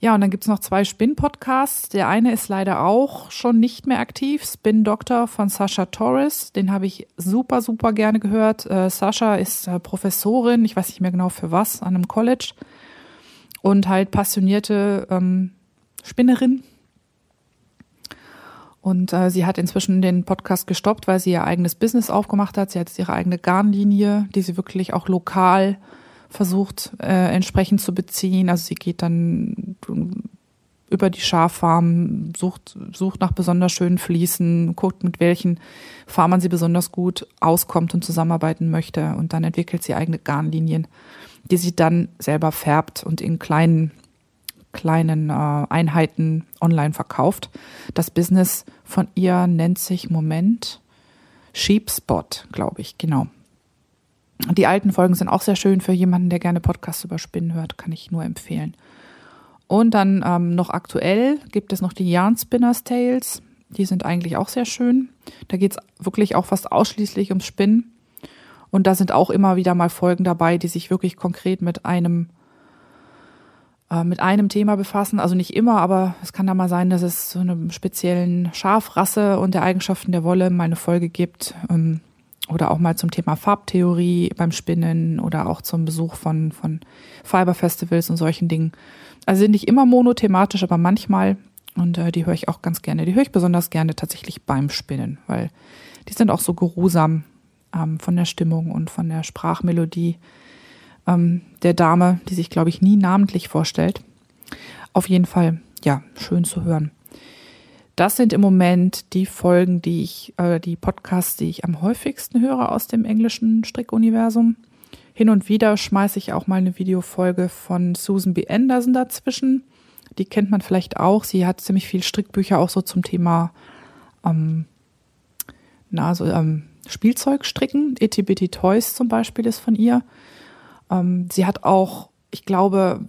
S2: Ja, und dann gibt's noch zwei Spin-Podcasts. Der eine ist leider auch schon nicht mehr aktiv. Spin Doctor von Sascha Torres. Den habe ich super, super gerne gehört. Äh, Sascha ist äh, Professorin, ich weiß nicht mehr genau für was, an einem College. Und halt passionierte ähm, Spinnerin und äh, sie hat inzwischen den Podcast gestoppt, weil sie ihr eigenes Business aufgemacht hat. Sie hat ihre eigene Garnlinie, die sie wirklich auch lokal versucht äh, entsprechend zu beziehen. Also sie geht dann über die Schaffarm, sucht, sucht nach besonders schönen Fliesen, guckt, mit welchen Farmern sie besonders gut auskommt und zusammenarbeiten möchte. Und dann entwickelt sie eigene Garnlinien, die sie dann selber färbt und in kleinen kleinen äh, Einheiten online verkauft. Das Business von ihr nennt sich Moment Sheepspot, glaube ich, genau. Die alten Folgen sind auch sehr schön für jemanden, der gerne Podcasts über Spinnen hört, kann ich nur empfehlen. Und dann ähm, noch aktuell gibt es noch die Yarn Spinners Tales. Die sind eigentlich auch sehr schön. Da geht es wirklich auch fast ausschließlich ums Spinnen. Und da sind auch immer wieder mal Folgen dabei, die sich wirklich konkret mit einem äh, mit einem Thema befassen. Also nicht immer, aber es kann da mal sein, dass es so eine speziellen Schafrasse und der Eigenschaften der Wolle mal eine Folge gibt. Ähm, oder auch mal zum Thema Farbtheorie beim Spinnen oder auch zum Besuch von, von Fiber-Festivals und solchen Dingen. Also sind nicht immer monothematisch, aber manchmal. Und äh, die höre ich auch ganz gerne. Die höre ich besonders gerne tatsächlich beim Spinnen, weil die sind auch so geruhsam ähm, von der Stimmung und von der Sprachmelodie ähm, der Dame, die sich, glaube ich, nie namentlich vorstellt. Auf jeden Fall, ja, schön zu hören. Das sind im Moment die Folgen, die ich, äh, die Podcasts, die ich am häufigsten höre aus dem englischen Strickuniversum. Hin und wieder schmeiße ich auch mal eine Videofolge von Susan B. Anderson dazwischen. Die kennt man vielleicht auch. Sie hat ziemlich viel Strickbücher auch so zum Thema ähm, na, so, ähm, Spielzeugstricken. Bitty Toys zum Beispiel ist von ihr. Ähm, sie hat auch, ich glaube,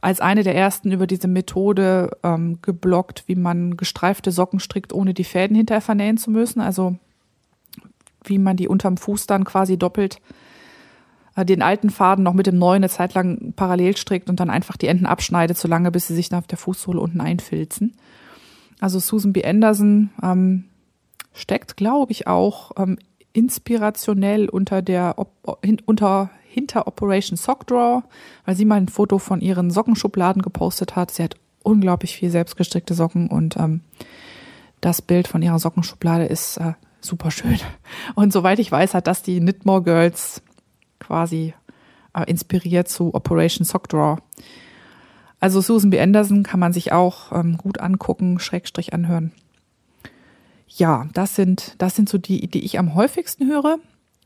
S2: als eine der ersten über diese Methode ähm, geblockt, wie man gestreifte Socken strickt, ohne die Fäden hinterher vernähen zu müssen. Also wie man die unterm Fuß dann quasi doppelt äh, den alten Faden noch mit dem neuen eine Zeit lang parallel strickt und dann einfach die Enden abschneidet, so lange, bis sie sich dann auf der Fußsohle unten einfilzen. Also Susan B. Anderson ähm, steckt, glaube ich, auch ähm, inspirationell unter der unter hinter Operation Sock Draw, weil sie mal ein Foto von ihren Sockenschubladen gepostet hat. Sie hat unglaublich viel selbstgestrickte Socken und ähm, das Bild von ihrer Sockenschublade ist äh, super schön. Und soweit ich weiß, hat das die Knitmore Girls quasi äh, inspiriert zu Operation Sock Draw. Also Susan B. Anderson kann man sich auch ähm, gut angucken, Schrägstrich anhören. Ja, das sind, das sind so die, die ich am häufigsten höre.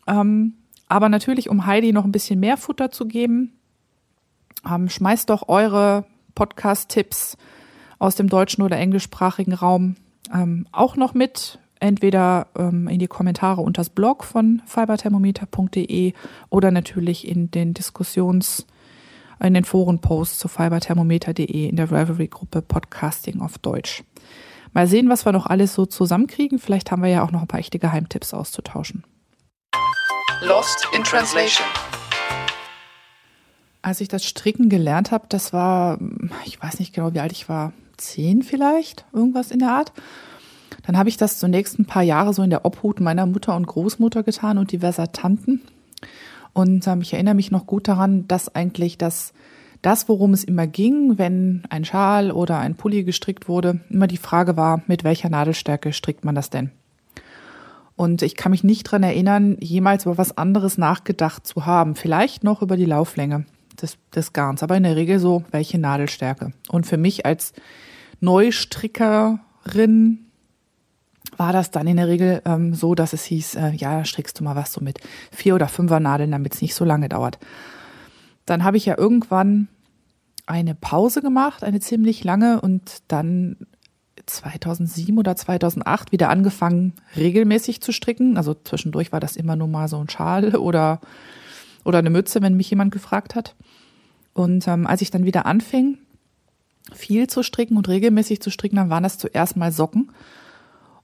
S2: Ähm, aber natürlich, um Heidi noch ein bisschen mehr Futter zu geben, ähm, schmeißt doch eure Podcast-Tipps aus dem deutschen oder englischsprachigen Raum ähm, auch noch mit. Entweder ähm, in die Kommentare unter das Blog von fiberthermometer.de oder natürlich in den Diskussions- in den Forenposts zu fiberthermometer.de in der Reverie-Gruppe Podcasting auf Deutsch. Mal sehen, was wir noch alles so zusammenkriegen. Vielleicht haben wir ja auch noch ein paar echte Geheimtipps auszutauschen.
S1: Lost in Translation.
S2: Als ich das Stricken gelernt habe, das war, ich weiß nicht genau, wie alt ich war, zehn vielleicht, irgendwas in der Art. Dann habe ich das zunächst ein paar Jahre so in der Obhut meiner Mutter und Großmutter getan und diverser Tanten. Und ähm, ich erinnere mich noch gut daran, dass eigentlich das, das, worum es immer ging, wenn ein Schal oder ein Pulli gestrickt wurde, immer die Frage war, mit welcher Nadelstärke strickt man das denn? Und ich kann mich nicht dran erinnern, jemals über was anderes nachgedacht zu haben. Vielleicht noch über die Lauflänge des, des Garns, aber in der Regel so, welche Nadelstärke. Und für mich als Neustrickerin war das dann in der Regel ähm, so, dass es hieß, äh, ja, strickst du mal was so mit vier oder fünfer Nadeln, damit es nicht so lange dauert. Dann habe ich ja irgendwann eine Pause gemacht, eine ziemlich lange, und dann 2007 oder 2008 wieder angefangen, regelmäßig zu stricken. Also zwischendurch war das immer nur mal so ein Schal oder, oder eine Mütze, wenn mich jemand gefragt hat. Und ähm, als ich dann wieder anfing, viel zu stricken und regelmäßig zu stricken, dann waren das zuerst mal Socken.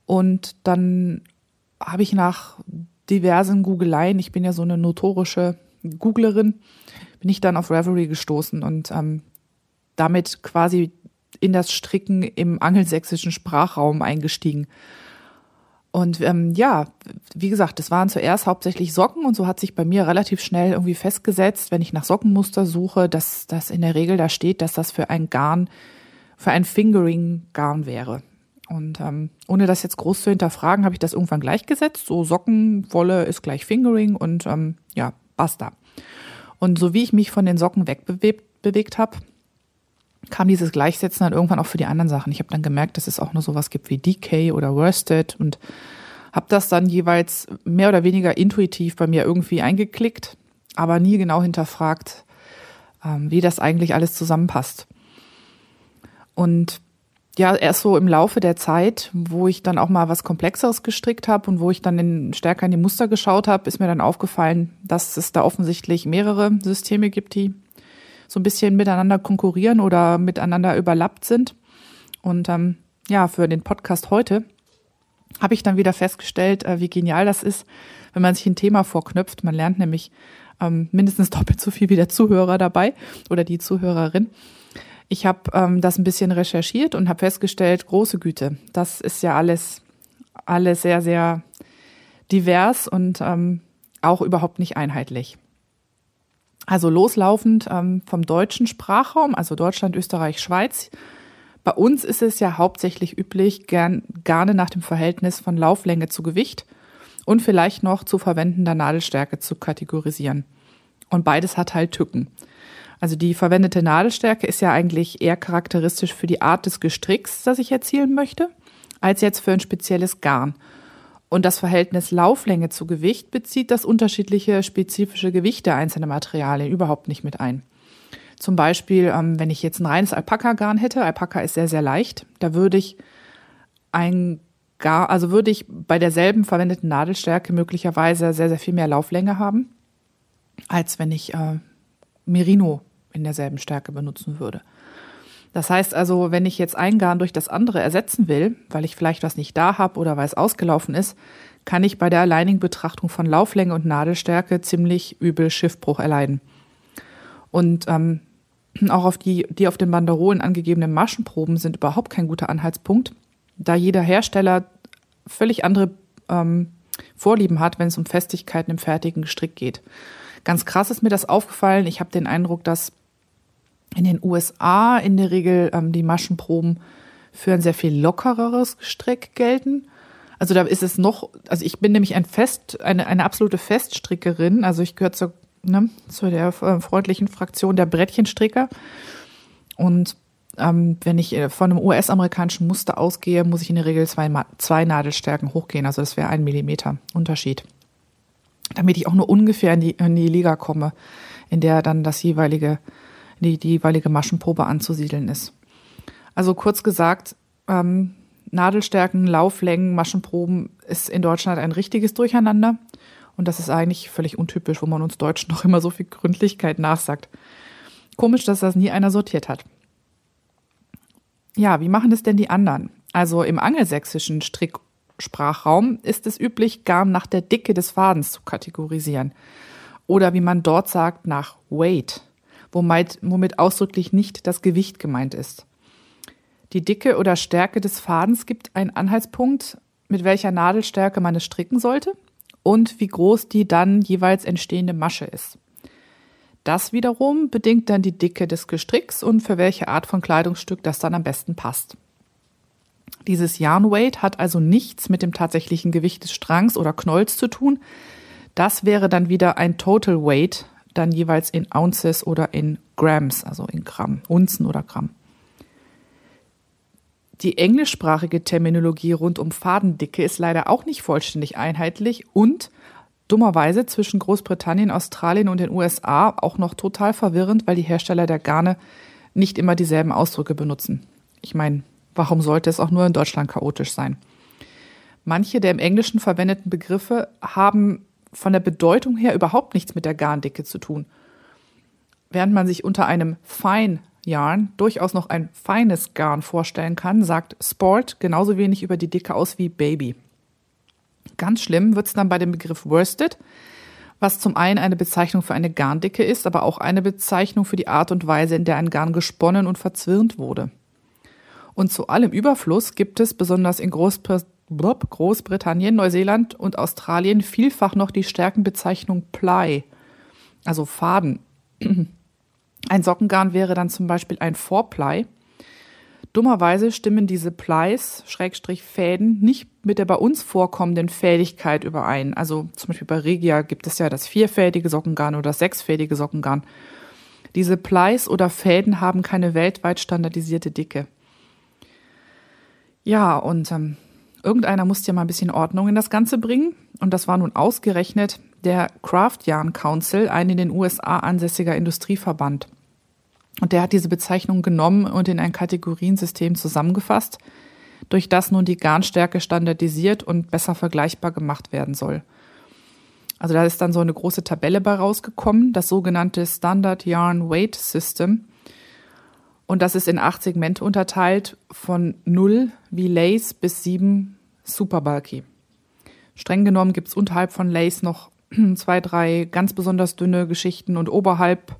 S2: Und dann habe ich nach diversen Googeleien, ich bin ja so eine notorische Googlerin, bin ich dann auf Reverie gestoßen und ähm, damit quasi in das Stricken im angelsächsischen Sprachraum eingestiegen. Und ähm, ja, wie gesagt, das waren zuerst hauptsächlich Socken und so hat sich bei mir relativ schnell irgendwie festgesetzt, wenn ich nach Sockenmuster suche, dass das in der Regel da steht, dass das für ein Garn, für ein Fingering-Garn wäre. Und ähm, ohne das jetzt groß zu hinterfragen, habe ich das irgendwann gleichgesetzt. So Sockenwolle ist gleich Fingering und ähm, ja, basta. Und so wie ich mich von den Socken wegbewegt bewegt habe, kam dieses Gleichsetzen dann irgendwann auch für die anderen Sachen. Ich habe dann gemerkt, dass es auch nur sowas gibt wie Decay oder Worsted und habe das dann jeweils mehr oder weniger intuitiv bei mir irgendwie eingeklickt, aber nie genau hinterfragt, ähm, wie das eigentlich alles zusammenpasst. Und ja, erst so im Laufe der Zeit, wo ich dann auch mal was Komplexeres gestrickt habe und wo ich dann in, stärker in die Muster geschaut habe, ist mir dann aufgefallen, dass es da offensichtlich mehrere Systeme gibt, die so ein bisschen miteinander konkurrieren oder miteinander überlappt sind. Und ähm, ja, für den Podcast heute habe ich dann wieder festgestellt, äh, wie genial das ist, wenn man sich ein Thema vorknüpft. Man lernt nämlich ähm, mindestens doppelt so viel wie der Zuhörer dabei oder die Zuhörerin. Ich habe ähm, das ein bisschen recherchiert und habe festgestellt, große Güte, das ist ja alles, alles sehr, sehr divers und ähm, auch überhaupt nicht einheitlich. Also loslaufend ähm, vom deutschen Sprachraum, also Deutschland, Österreich, Schweiz. Bei uns ist es ja hauptsächlich üblich, gern, gerne nach dem Verhältnis von Lauflänge zu Gewicht und vielleicht noch zu verwendender Nadelstärke zu kategorisieren. Und beides hat halt Tücken. Also die verwendete Nadelstärke ist ja eigentlich eher charakteristisch für die Art des Gestricks, das ich erzielen möchte, als jetzt für ein spezielles Garn. Und das Verhältnis Lauflänge zu Gewicht bezieht das unterschiedliche spezifische Gewicht der einzelnen Materialien überhaupt nicht mit ein. Zum Beispiel, ähm, wenn ich jetzt ein reines Alpaka-Garn hätte, Alpaka ist sehr, sehr leicht, da würde ich ein Gar, also würde ich bei derselben verwendeten Nadelstärke möglicherweise sehr, sehr viel mehr Lauflänge haben, als wenn ich äh, Merino in derselben Stärke benutzen würde. Das heißt also, wenn ich jetzt ein Garn durch das andere ersetzen will, weil ich vielleicht was nicht da habe oder weil es ausgelaufen ist, kann ich bei der alleinigen Betrachtung von Lauflänge und Nadelstärke ziemlich übel Schiffbruch erleiden. Und ähm, auch auf die, die auf den Banderolen angegebenen Maschenproben sind überhaupt kein guter Anhaltspunkt, da jeder Hersteller völlig andere ähm, Vorlieben hat, wenn es um Festigkeiten im fertigen Strick geht. Ganz krass ist mir das aufgefallen. Ich habe den Eindruck, dass in den USA in der Regel ähm, die Maschenproben für ein sehr viel lockereres Strick gelten. Also da ist es noch, also ich bin nämlich ein Fest, eine, eine absolute Feststrickerin. Also ich gehöre zur, ne, zu der äh, freundlichen Fraktion der Brettchenstricker. Und ähm, wenn ich äh, von einem US-amerikanischen Muster ausgehe, muss ich in der Regel zwei, zwei Nadelstärken hochgehen. Also das wäre ein Millimeter Unterschied. Damit ich auch nur ungefähr in die, in die Liga komme, in der dann das jeweilige die, die jeweilige Maschenprobe anzusiedeln ist. Also kurz gesagt, ähm, Nadelstärken, Lauflängen, Maschenproben ist in Deutschland ein richtiges Durcheinander. Und das ist eigentlich völlig untypisch, wo man uns Deutschen noch immer so viel Gründlichkeit nachsagt. Komisch, dass das nie einer sortiert hat. Ja, wie machen das denn die anderen? Also im angelsächsischen Strick Sprachraum ist es üblich, Garn nach der Dicke des Fadens zu kategorisieren. Oder wie man dort sagt, nach Weight, womit, womit ausdrücklich nicht das Gewicht gemeint ist. Die Dicke oder Stärke des Fadens gibt einen Anhaltspunkt, mit welcher Nadelstärke man es stricken sollte und wie groß die dann jeweils entstehende Masche ist. Das wiederum bedingt dann die Dicke des Gestricks und für welche Art von Kleidungsstück das dann am besten passt. Dieses Yarn-Weight hat also nichts mit dem tatsächlichen Gewicht des Strangs oder Knolls zu tun. Das wäre dann wieder ein Total Weight, dann jeweils in Ounces oder in Grams, also in Gramm, Unzen oder Gramm. Die englischsprachige Terminologie rund um Fadendicke ist leider auch nicht vollständig einheitlich und dummerweise zwischen Großbritannien, Australien und den USA auch noch total verwirrend, weil die Hersteller der Garne nicht immer dieselben Ausdrücke benutzen. Ich meine, Warum sollte es auch nur in Deutschland chaotisch sein? Manche der im Englischen verwendeten Begriffe haben von der Bedeutung her überhaupt nichts mit der Garndicke zu tun. Während man sich unter einem Fine Yarn durchaus noch ein feines Garn vorstellen kann, sagt Sport genauso wenig über die Dicke aus wie Baby. Ganz schlimm wird es dann bei dem Begriff Worsted, was zum einen eine Bezeichnung für eine Garndicke ist, aber auch eine Bezeichnung für die Art und Weise, in der ein Garn gesponnen und verzwirnt wurde. Und zu allem Überfluss gibt es besonders in Großbritannien, Neuseeland und Australien vielfach noch die Stärkenbezeichnung Ply, also Faden. Ein Sockengarn wäre dann zum Beispiel ein Four-Ply. Dummerweise stimmen diese Plies, Schrägstrich Fäden, nicht mit der bei uns vorkommenden Fädigkeit überein. Also zum Beispiel bei Regia gibt es ja das vierfädige Sockengarn oder das sechsfädige Sockengarn. Diese Plies oder Fäden haben keine weltweit standardisierte Dicke. Ja, und ähm, irgendeiner musste ja mal ein bisschen Ordnung in das Ganze bringen. Und das war nun ausgerechnet der Craft Yarn Council, ein in den USA ansässiger Industrieverband. Und der hat diese Bezeichnung genommen und in ein Kategoriensystem zusammengefasst, durch das nun die Garnstärke standardisiert und besser vergleichbar gemacht werden soll. Also da ist dann so eine große Tabelle bei rausgekommen, das sogenannte Standard Yarn Weight System. Und das ist in acht Segmente unterteilt von 0 wie Lace bis 7 Super Bulky. Streng genommen gibt es unterhalb von Lace noch zwei, drei ganz besonders dünne Geschichten und oberhalb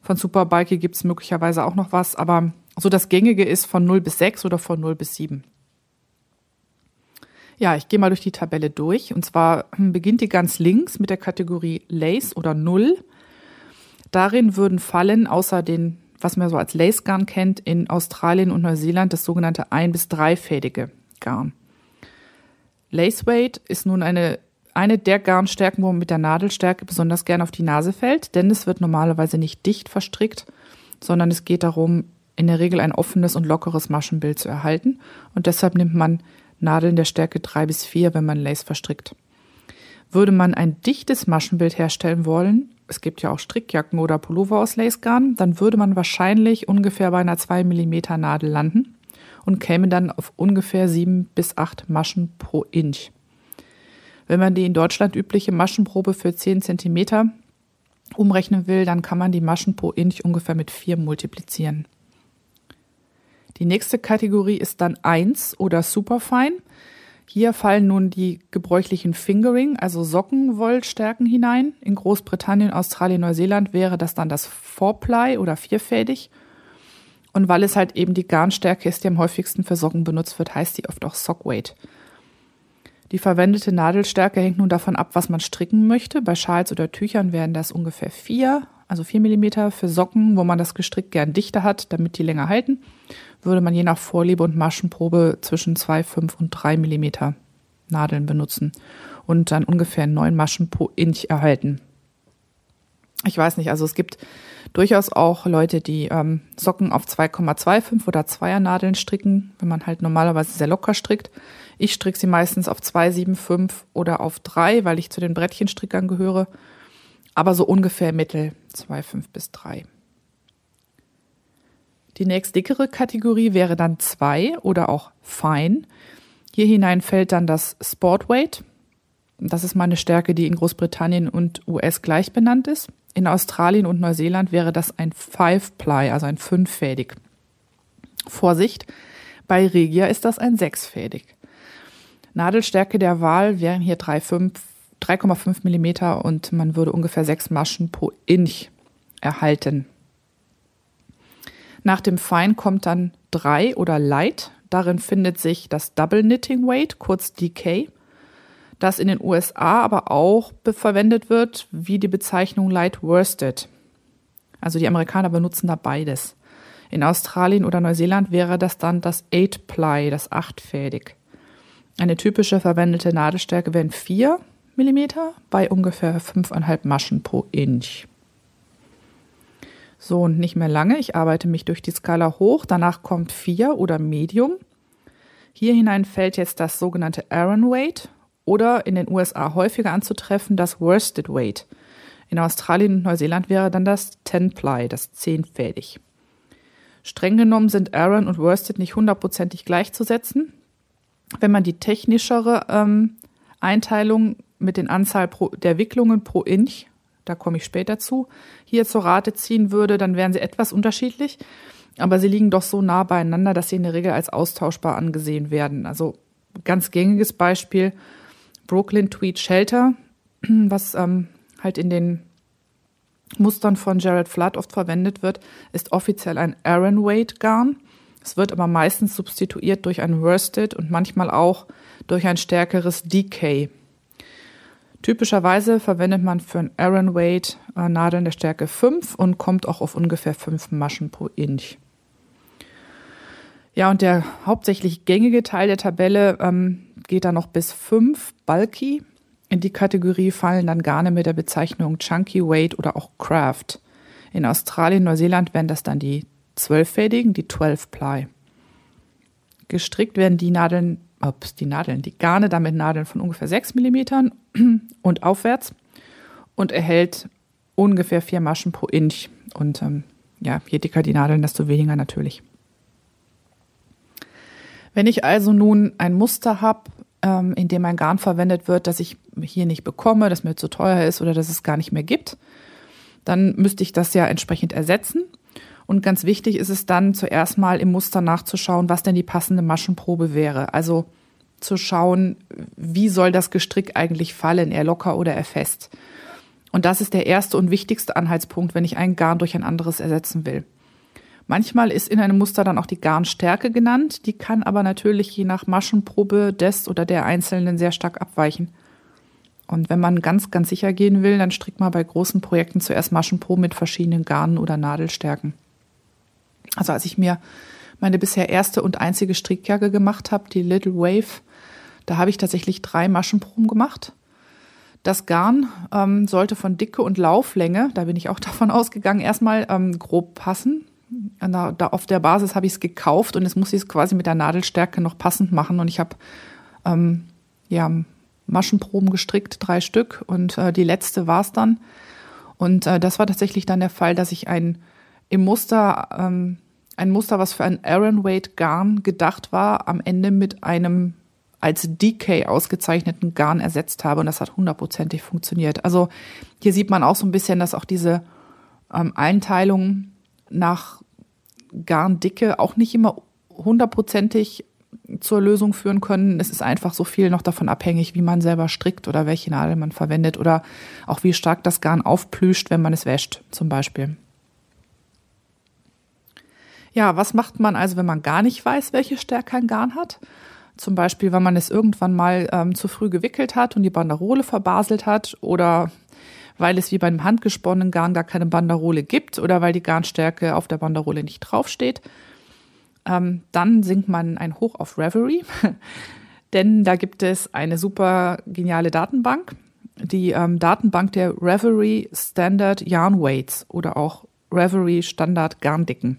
S2: von Super Bulky gibt es möglicherweise auch noch was, aber so das Gängige ist von 0 bis 6 oder von 0 bis 7. Ja, ich gehe mal durch die Tabelle durch. Und zwar beginnt die ganz links mit der Kategorie Lace oder 0. Darin würden fallen, außer den was man so als Lace Garn kennt, in Australien und Neuseeland das sogenannte ein- bis dreifädige Garn. Lace Weight ist nun eine, eine der Garnstärken, wo man mit der Nadelstärke besonders gern auf die Nase fällt, denn es wird normalerweise nicht dicht verstrickt, sondern es geht darum, in der Regel ein offenes und lockeres Maschenbild zu erhalten und deshalb nimmt man Nadeln der Stärke drei bis vier, wenn man Lace verstrickt. Würde man ein dichtes Maschenbild herstellen wollen, es gibt ja auch Strickjacken oder Pullover aus Lacegarn, dann würde man wahrscheinlich ungefähr bei einer 2 mm Nadel landen und käme dann auf ungefähr 7 bis 8 Maschen pro Inch. Wenn man die in Deutschland übliche Maschenprobe für 10 cm umrechnen will, dann kann man die Maschen pro Inch ungefähr mit 4 multiplizieren. Die nächste Kategorie ist dann 1 oder Superfine. Hier fallen nun die gebräuchlichen Fingering, also Sockenwollstärken hinein. In Großbritannien, Australien, Neuseeland wäre das dann das Four-Ply oder vierfädig. Und weil es halt eben die Garnstärke ist, die am häufigsten für Socken benutzt wird, heißt die oft auch Sockweight. Die verwendete Nadelstärke hängt nun davon ab, was man stricken möchte. Bei Schals oder Tüchern wären das ungefähr vier, also vier Millimeter. Für Socken, wo man das Gestrick gern dichter hat, damit die länger halten, würde man je nach Vorliebe und Maschenprobe zwischen 2, 5 und 3 Millimeter Nadeln benutzen und dann ungefähr neun Maschen pro Inch erhalten. Ich weiß nicht, also es gibt durchaus auch Leute, die ähm, Socken auf 2,25 oder 2er Nadeln stricken, wenn man halt normalerweise sehr locker strickt. Ich stricke sie meistens auf 2,75 oder auf 3, weil ich zu den Brettchenstrickern gehöre. Aber so ungefähr Mittel 2,5 bis 3. Die nächst dickere Kategorie wäre dann 2 oder auch Fine. Hier hinein fällt dann das Sportweight. Das ist meine Stärke, die in Großbritannien und US gleich benannt ist. In Australien und Neuseeland wäre das ein Five-Ply, also ein fünffädig. Vorsicht, bei Regia ist das ein sechsfädig. Nadelstärke der Wahl wären hier 3,5 mm und man würde ungefähr sechs Maschen pro Inch erhalten. Nach dem Fine kommt dann 3 oder Light. Darin findet sich das Double Knitting Weight, kurz DK, das in den USA aber auch verwendet wird wie die Bezeichnung Light Worsted. Also die Amerikaner benutzen da beides. In Australien oder Neuseeland wäre das dann das 8-Ply, das achtfädig. Eine typische verwendete Nadelstärke wären 4 mm bei ungefähr 5,5 Maschen pro Inch. So, und nicht mehr lange. Ich arbeite mich durch die Skala hoch. Danach kommt 4 oder Medium. Hier hinein fällt jetzt das sogenannte Aaron Weight oder in den USA häufiger anzutreffen das Worsted Weight. In Australien und Neuseeland wäre dann das 10-Ply, das zehnfädig. Streng genommen sind Aaron und Worsted nicht hundertprozentig gleichzusetzen. Wenn man die technischere ähm, Einteilung mit den Anzahl pro, der Wicklungen pro Inch da komme ich später zu, hier zur Rate ziehen würde, dann wären sie etwas unterschiedlich. Aber sie liegen doch so nah beieinander, dass sie in der Regel als austauschbar angesehen werden. Also ganz gängiges Beispiel Brooklyn Tweed Shelter, was ähm, halt in den Mustern von Jared Flood oft verwendet wird, ist offiziell ein Aaron Weight Garn. Es wird aber meistens substituiert durch ein Worsted und manchmal auch durch ein stärkeres Decay. Typischerweise verwendet man für ein Aaron Weight äh, Nadeln der Stärke 5 und kommt auch auf ungefähr 5 Maschen pro Inch. Ja, und der hauptsächlich gängige Teil der Tabelle ähm, geht dann noch bis 5 Bulky. In die Kategorie fallen dann Garne mit der Bezeichnung Chunky Weight oder auch Craft. In Australien, Neuseeland wären das dann die zwölffädigen, die 12 Ply. Gestrickt werden die Nadeln ups, die Nadeln, die Garne damit Nadeln von ungefähr 6 mm und aufwärts und erhält ungefähr vier Maschen pro Inch. Und ähm, ja, je dicker die Nadeln, desto weniger natürlich. Wenn ich also nun ein Muster habe, ähm, in dem ein Garn verwendet wird, das ich hier nicht bekomme, das mir zu teuer ist oder das es gar nicht mehr gibt, dann müsste ich das ja entsprechend ersetzen. Und ganz wichtig ist es dann zuerst mal im Muster nachzuschauen, was denn die passende Maschenprobe wäre. Also zu schauen, wie soll das Gestrick eigentlich fallen, eher locker oder eher fest. Und das ist der erste und wichtigste Anhaltspunkt, wenn ich ein Garn durch ein anderes ersetzen will. Manchmal ist in einem Muster dann auch die Garnstärke genannt, die kann aber natürlich je nach Maschenprobe des oder der Einzelnen sehr stark abweichen. Und wenn man ganz, ganz sicher gehen will, dann strickt man bei großen Projekten zuerst Maschenproben mit verschiedenen Garnen oder Nadelstärken. Also als ich mir meine bisher erste und einzige Strickjacke gemacht habe, die Little Wave, da habe ich tatsächlich drei Maschenproben gemacht. Das Garn ähm, sollte von Dicke und Lauflänge, da bin ich auch davon ausgegangen, erstmal ähm, grob passen. Da, da auf der Basis habe ich es gekauft und jetzt muss ich es quasi mit der Nadelstärke noch passend machen. Und ich habe ähm, ja, Maschenproben gestrickt, drei Stück, und äh, die letzte war es dann. Und äh, das war tatsächlich dann der Fall, dass ich ein im Muster, ähm, ein Muster, was für ein Aaron Weight Garn gedacht war, am Ende mit einem als DK ausgezeichneten Garn ersetzt habe und das hat hundertprozentig funktioniert. Also hier sieht man auch so ein bisschen, dass auch diese ähm, Einteilung nach Garndicke auch nicht immer hundertprozentig zur Lösung führen können. Es ist einfach so viel noch davon abhängig, wie man selber strickt oder welche Nadel man verwendet oder auch wie stark das Garn aufplüscht, wenn man es wäscht, zum Beispiel. Ja, was macht man also, wenn man gar nicht weiß, welche Stärke ein Garn hat? Zum Beispiel, wenn man es irgendwann mal ähm, zu früh gewickelt hat und die Banderole verbaselt hat oder weil es wie beim handgesponnenen Garn gar keine Banderole gibt oder weil die Garnstärke auf der Banderole nicht draufsteht. Ähm, dann singt man ein Hoch auf Reverie, denn da gibt es eine super geniale Datenbank, die ähm, Datenbank der Reverie Standard Yarn Weights oder auch Reverie Standard Garndicken.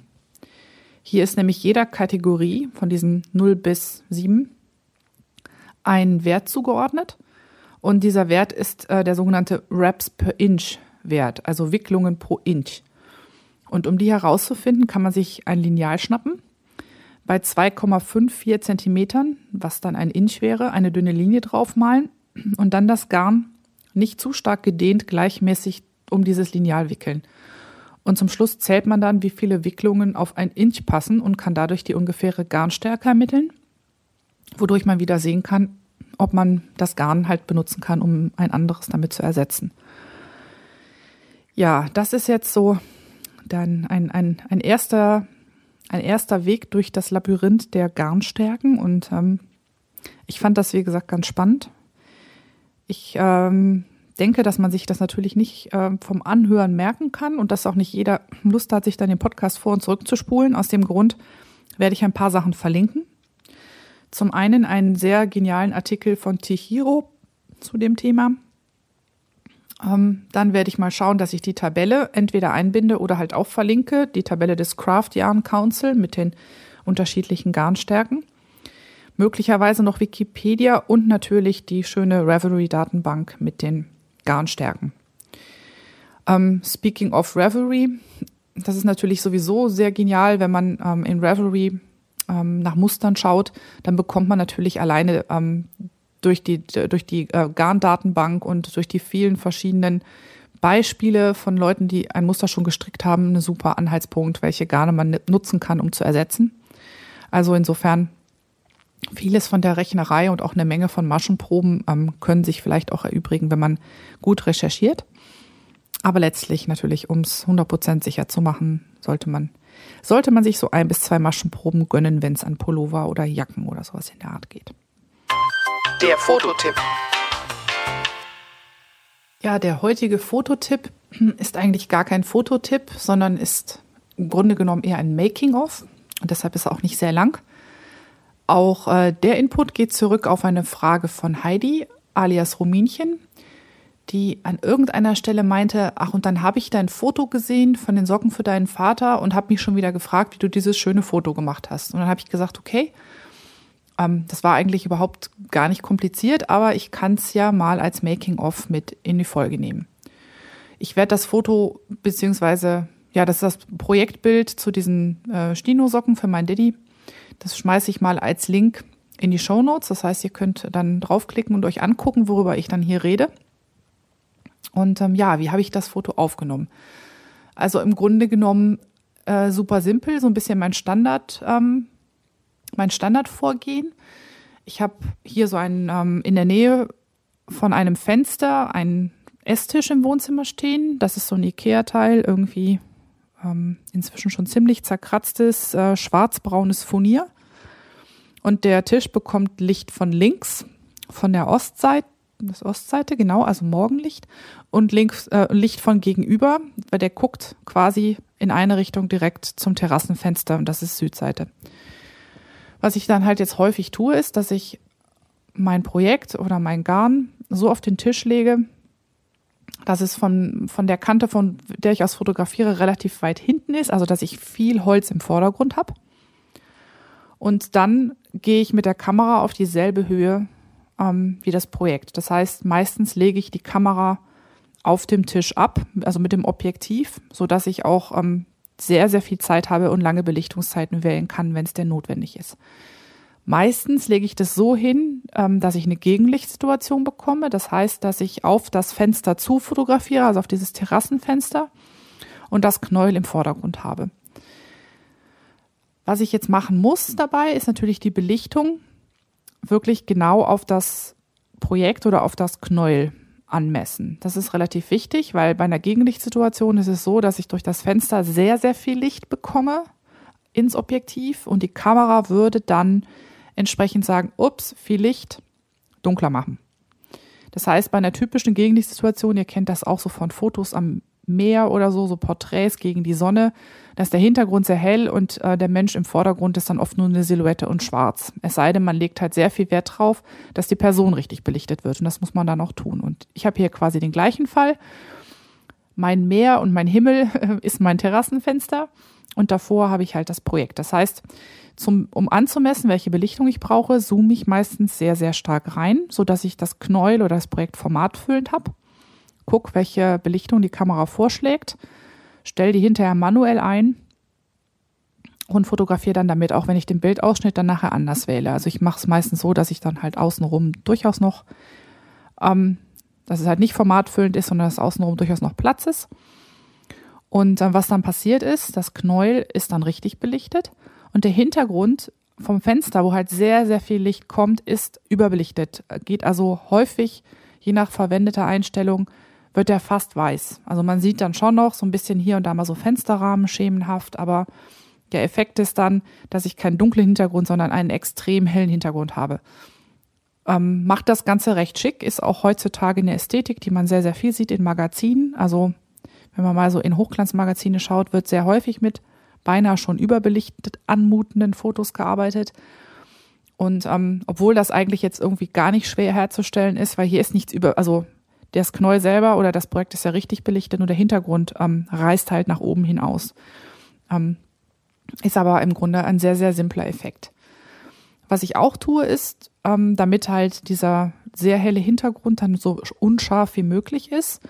S2: Hier ist nämlich jeder Kategorie von diesen 0 bis 7 ein Wert zugeordnet. Und dieser Wert ist äh, der sogenannte Wraps per Inch Wert, also Wicklungen pro Inch. Und um die herauszufinden, kann man sich ein Lineal schnappen. Bei 2,54 Zentimetern, was dann ein Inch wäre, eine dünne Linie draufmalen und dann das Garn nicht zu stark gedehnt gleichmäßig um dieses Lineal wickeln. Und zum Schluss zählt man dann, wie viele Wicklungen auf ein Inch passen und kann dadurch die ungefähre Garnstärke ermitteln, wodurch man wieder sehen kann, ob man das Garn halt benutzen kann, um ein anderes damit zu ersetzen. Ja, das ist jetzt so dann ein, ein, ein, erster, ein erster Weg durch das Labyrinth der Garnstärken und ähm, ich fand das, wie gesagt, ganz spannend. Ich ähm, denke, dass man sich das natürlich nicht äh, vom Anhören merken kann und dass auch nicht jeder Lust hat, sich dann den Podcast vor und zurück zu spulen. Aus dem Grund werde ich ein paar Sachen verlinken. Zum einen einen sehr genialen Artikel von Tihiro zu dem Thema. Ähm, dann werde ich mal schauen, dass ich die Tabelle entweder einbinde oder halt auch verlinke. Die Tabelle des Craft Yarn Council mit den unterschiedlichen Garnstärken. Möglicherweise noch Wikipedia und natürlich die schöne Revelry-Datenbank mit den Garnstärken. Ähm, speaking of Revelry, das ist natürlich sowieso sehr genial, wenn man ähm, in Revelry ähm, nach Mustern schaut, dann bekommt man natürlich alleine ähm, durch die, durch die äh, Garn-Datenbank und durch die vielen verschiedenen Beispiele von Leuten, die ein Muster schon gestrickt haben, einen super Anhaltspunkt, welche Garne man nutzen kann, um zu ersetzen. Also insofern vieles von der Rechnerei und auch eine Menge von Maschenproben ähm, können sich vielleicht auch erübrigen, wenn man gut recherchiert. Aber letztlich natürlich, um es 100% sicher zu machen, sollte man, sollte man sich so ein bis zwei Maschenproben gönnen, wenn es an Pullover oder Jacken oder sowas in der Art geht.
S1: Der Fototipp.
S2: Ja, der heutige Fototipp ist eigentlich gar kein Fototipp, sondern ist im Grunde genommen eher ein Making-of. Und deshalb ist er auch nicht sehr lang. Auch äh, der Input geht zurück auf eine Frage von Heidi, alias Ruminchen, die an irgendeiner Stelle meinte, ach, und dann habe ich dein Foto gesehen von den Socken für deinen Vater und habe mich schon wieder gefragt, wie du dieses schöne Foto gemacht hast. Und dann habe ich gesagt, okay, ähm, das war eigentlich überhaupt gar nicht kompliziert, aber ich kann es ja mal als Making-of mit in die Folge nehmen. Ich werde das Foto, beziehungsweise, ja, das ist das Projektbild zu diesen äh, Stino-Socken für meinen Daddy. Das schmeiße ich mal als Link in die Show Notes. Das heißt, ihr könnt dann draufklicken und euch angucken, worüber ich dann hier rede. Und ähm, ja, wie habe ich das Foto aufgenommen? Also im Grunde genommen äh, super simpel, so ein bisschen mein Standard, ähm, mein Standardvorgehen. Ich habe hier so einen ähm, in der Nähe von einem Fenster einen Esstisch im Wohnzimmer stehen. Das ist so ein Ikea-Teil, irgendwie ähm, inzwischen schon ziemlich zerkratztes, äh, schwarzbraunes Furnier. Und der Tisch bekommt Licht von links, von der Ostseite, das Ostseite, genau, also Morgenlicht und links äh, Licht von gegenüber, weil der guckt quasi in eine Richtung direkt zum Terrassenfenster und das ist Südseite. Was ich dann halt jetzt häufig tue, ist, dass ich mein Projekt oder mein Garn so auf den Tisch lege, dass es von, von der Kante, von der ich aus fotografiere, relativ weit hinten ist, also dass ich viel Holz im Vordergrund habe. Und dann gehe ich mit der Kamera auf dieselbe Höhe ähm, wie das Projekt. Das heißt, meistens lege ich die Kamera auf dem Tisch ab, also mit dem Objektiv, so dass ich auch ähm, sehr, sehr viel Zeit habe und lange Belichtungszeiten wählen kann, wenn es denn notwendig ist. Meistens lege ich das so hin, ähm, dass ich eine Gegenlichtsituation bekomme. Das heißt, dass ich auf das Fenster zu fotografiere, also auf dieses Terrassenfenster und das Knäuel im Vordergrund habe. Was ich jetzt machen muss dabei, ist natürlich die Belichtung wirklich genau auf das Projekt oder auf das Knäuel anmessen. Das ist relativ wichtig, weil bei einer Gegenlichtsituation ist es so, dass ich durch das Fenster sehr, sehr viel Licht bekomme ins Objektiv und die Kamera würde dann entsprechend sagen, ups, viel Licht, dunkler machen. Das heißt, bei einer typischen Gegenlichtsituation, ihr kennt das auch so von Fotos am Meer oder so, so Porträts gegen die Sonne, da ist der Hintergrund sehr hell und äh, der Mensch im Vordergrund ist dann oft nur eine Silhouette und schwarz. Es sei denn, man legt halt sehr viel Wert drauf, dass die Person richtig belichtet wird und das muss man dann auch tun. Und ich habe hier quasi den gleichen Fall. Mein Meer und mein Himmel ist mein Terrassenfenster und davor habe ich halt das Projekt. Das heißt, zum, um anzumessen, welche Belichtung ich brauche, zoome ich meistens sehr, sehr stark rein, so dass ich das Knäuel oder das Projekt formatfüllend habe guck, welche Belichtung die Kamera vorschlägt, stell die hinterher manuell ein und fotografiere dann damit, auch wenn ich den Bildausschnitt dann nachher anders wähle. Also ich mache es meistens so, dass ich dann halt außenrum durchaus noch, ähm, dass es halt nicht formatfüllend ist, sondern dass außenrum durchaus noch Platz ist. Und äh, was dann passiert ist, das Knäuel ist dann richtig belichtet und der Hintergrund vom Fenster, wo halt sehr, sehr viel Licht kommt, ist überbelichtet. Geht also häufig, je nach verwendeter Einstellung, wird er fast weiß. Also man sieht dann schon noch so ein bisschen hier und da mal so Fensterrahmen schemenhaft, aber der Effekt ist dann, dass ich keinen dunklen Hintergrund, sondern einen extrem hellen Hintergrund habe. Ähm, macht das Ganze recht schick, ist auch heutzutage eine Ästhetik, die man sehr, sehr viel sieht in Magazinen. Also wenn man mal so in Hochglanzmagazine schaut, wird sehr häufig mit beinahe schon überbelichtet anmutenden Fotos gearbeitet. Und ähm, obwohl das eigentlich jetzt irgendwie gar nicht schwer herzustellen ist, weil hier ist nichts über, also das Knäuel selber oder das Projekt ist ja richtig belichtet, nur der Hintergrund ähm, reißt halt nach oben hinaus. Ähm, ist aber im Grunde ein sehr, sehr simpler Effekt. Was ich auch tue, ist, ähm, damit halt dieser sehr helle Hintergrund dann so unscharf wie möglich ist,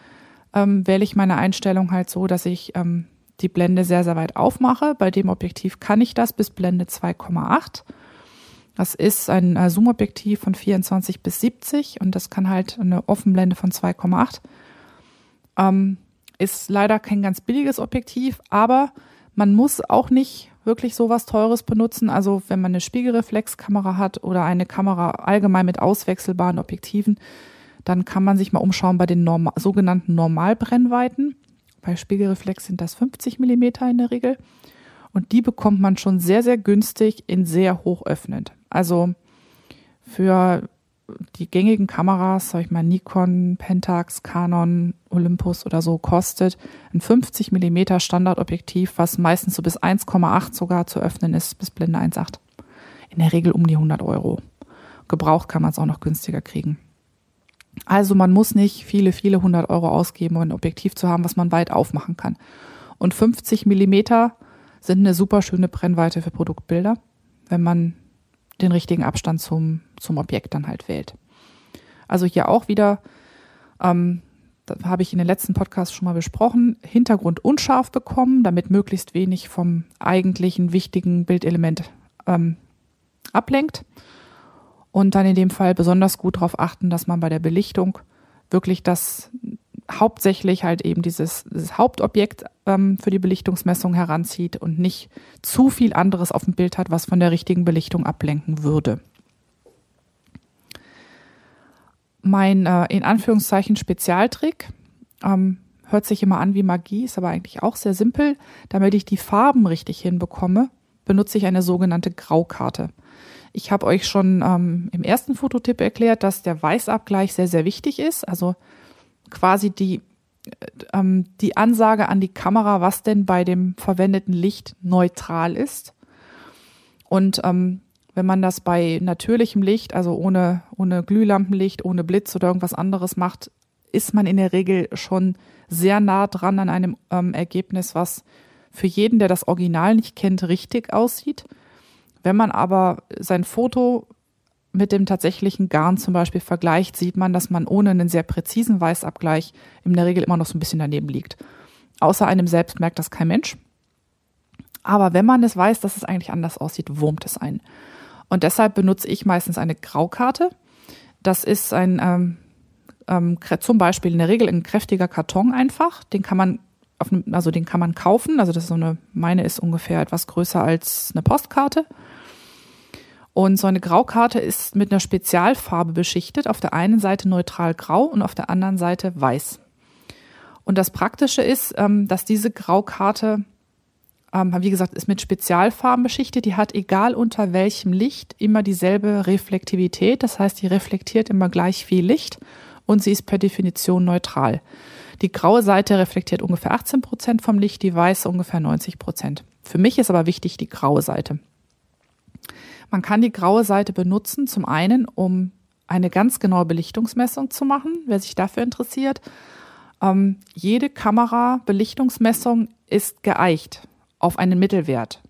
S2: ähm, wähle ich meine Einstellung halt so, dass ich ähm, die Blende sehr, sehr weit aufmache. Bei dem Objektiv kann ich das bis Blende 2,8. Das ist ein äh, Zoom-Objektiv von 24 bis 70 und das kann halt eine Offenblende von 2,8. Ähm, ist leider kein ganz billiges Objektiv, aber man muss auch nicht wirklich sowas Teures benutzen. Also wenn man eine Spiegelreflexkamera hat oder eine Kamera allgemein mit auswechselbaren Objektiven, dann kann man sich mal umschauen bei den normal, sogenannten Normalbrennweiten. Bei Spiegelreflex sind das 50 Millimeter in der Regel. Und die bekommt man schon sehr, sehr günstig in sehr hoch öffnend. Also für die gängigen Kameras, sag ich mal Nikon, Pentax, Canon, Olympus oder so, kostet ein 50 Millimeter Standardobjektiv, was meistens so bis 1,8 sogar zu öffnen ist, bis Blende 1,8. In der Regel um die 100 Euro. Gebraucht kann man es auch noch günstiger kriegen. Also man muss nicht viele, viele hundert Euro ausgeben, um ein Objektiv zu haben, was man weit aufmachen kann. Und 50 Millimeter sind eine super schöne Brennweite für Produktbilder, wenn man den richtigen Abstand zum, zum Objekt dann halt wählt. Also hier auch wieder, ähm, das habe ich in den letzten Podcasts schon mal besprochen, Hintergrund unscharf bekommen, damit möglichst wenig vom eigentlichen wichtigen Bildelement ähm, ablenkt und dann in dem Fall besonders gut darauf achten, dass man bei der Belichtung wirklich das hauptsächlich halt eben dieses, dieses Hauptobjekt ähm, für die Belichtungsmessung heranzieht und nicht zu viel anderes auf dem Bild hat, was von der richtigen Belichtung ablenken würde. Mein äh, in Anführungszeichen Spezialtrick ähm, hört sich immer an wie Magie, ist aber eigentlich auch sehr simpel. Damit ich die Farben richtig hinbekomme, benutze ich eine sogenannte Graukarte. Ich habe euch schon ähm, im ersten Fototipp erklärt, dass der Weißabgleich sehr, sehr wichtig ist. Also quasi die, äh, ähm, die Ansage an die Kamera, was denn bei dem verwendeten Licht neutral ist. Und ähm, wenn man das bei natürlichem Licht, also ohne, ohne Glühlampenlicht, ohne Blitz oder irgendwas anderes macht, ist man in der Regel schon sehr nah dran an einem ähm, Ergebnis, was für jeden, der das Original nicht kennt, richtig aussieht. Wenn man aber sein Foto mit dem tatsächlichen Garn zum Beispiel vergleicht, sieht man, dass man ohne einen sehr präzisen Weißabgleich in der Regel immer noch so ein bisschen daneben liegt. Außer einem selbst merkt das kein Mensch. Aber wenn man es weiß, dass es eigentlich anders aussieht, wurmt es ein. Und deshalb benutze ich meistens eine Graukarte. Das ist ein ähm, ähm, zum Beispiel in der Regel ein kräftiger Karton einfach. Den kann man auf also den kann man kaufen. Also das ist so eine, meine ist ungefähr etwas größer als eine Postkarte. Und so eine Graukarte ist mit einer Spezialfarbe beschichtet. Auf der einen Seite neutral grau und auf der anderen Seite weiß. Und das Praktische ist, ähm, dass diese Graukarte, ähm, wie gesagt, ist mit Spezialfarben beschichtet. Die hat, egal unter welchem Licht, immer dieselbe Reflektivität. Das heißt, die reflektiert immer gleich viel Licht und sie ist per Definition neutral. Die graue Seite reflektiert ungefähr 18 Prozent vom Licht, die weiße ungefähr 90 Prozent. Für mich ist aber wichtig die graue Seite. Man kann die graue Seite benutzen, zum einen, um eine ganz genaue Belichtungsmessung zu machen, wer sich dafür interessiert. Ähm, jede Kamera-Belichtungsmessung ist geeicht auf einen Mittelwert.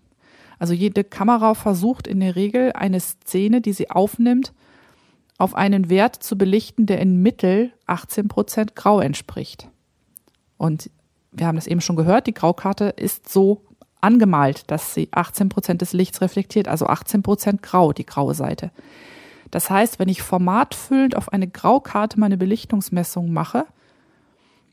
S2: Also jede Kamera versucht in der Regel eine Szene, die sie aufnimmt, auf einen Wert zu belichten, der in Mittel 18 Prozent grau entspricht. Und wir haben das eben schon gehört, die Graukarte ist so angemalt, dass sie 18 Prozent des Lichts reflektiert, also 18 Prozent grau, die graue Seite. Das heißt, wenn ich formatfüllend auf eine Graukarte meine Belichtungsmessung mache,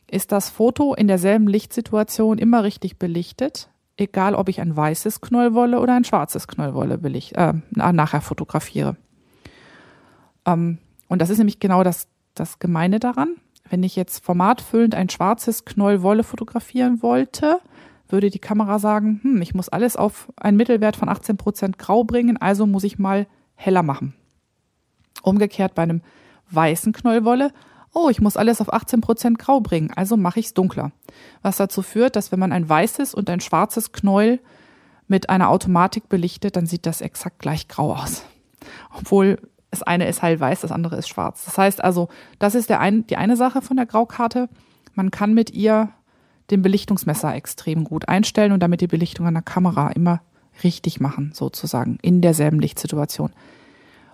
S2: ist das Foto in derselben Lichtsituation immer richtig belichtet, egal ob ich ein weißes Knollwolle oder ein schwarzes Knollwolle belicht, äh, nachher fotografiere. Ähm, und das ist nämlich genau das, das Gemeine daran. Wenn ich jetzt formatfüllend ein schwarzes Knollwolle fotografieren wollte, würde die Kamera sagen, hm, ich muss alles auf einen Mittelwert von 18% grau bringen, also muss ich mal heller machen. Umgekehrt bei einem weißen Knollwolle, oh, ich muss alles auf 18% grau bringen, also mache ich es dunkler. Was dazu führt, dass wenn man ein weißes und ein schwarzes Knäuel mit einer Automatik belichtet, dann sieht das exakt gleich grau aus. Obwohl das eine ist halt weiß, das andere ist schwarz. Das heißt also, das ist der ein, die eine Sache von der Graukarte. Man kann mit ihr den Belichtungsmesser extrem gut einstellen und damit die Belichtung an der Kamera immer richtig machen, sozusagen, in derselben Lichtsituation.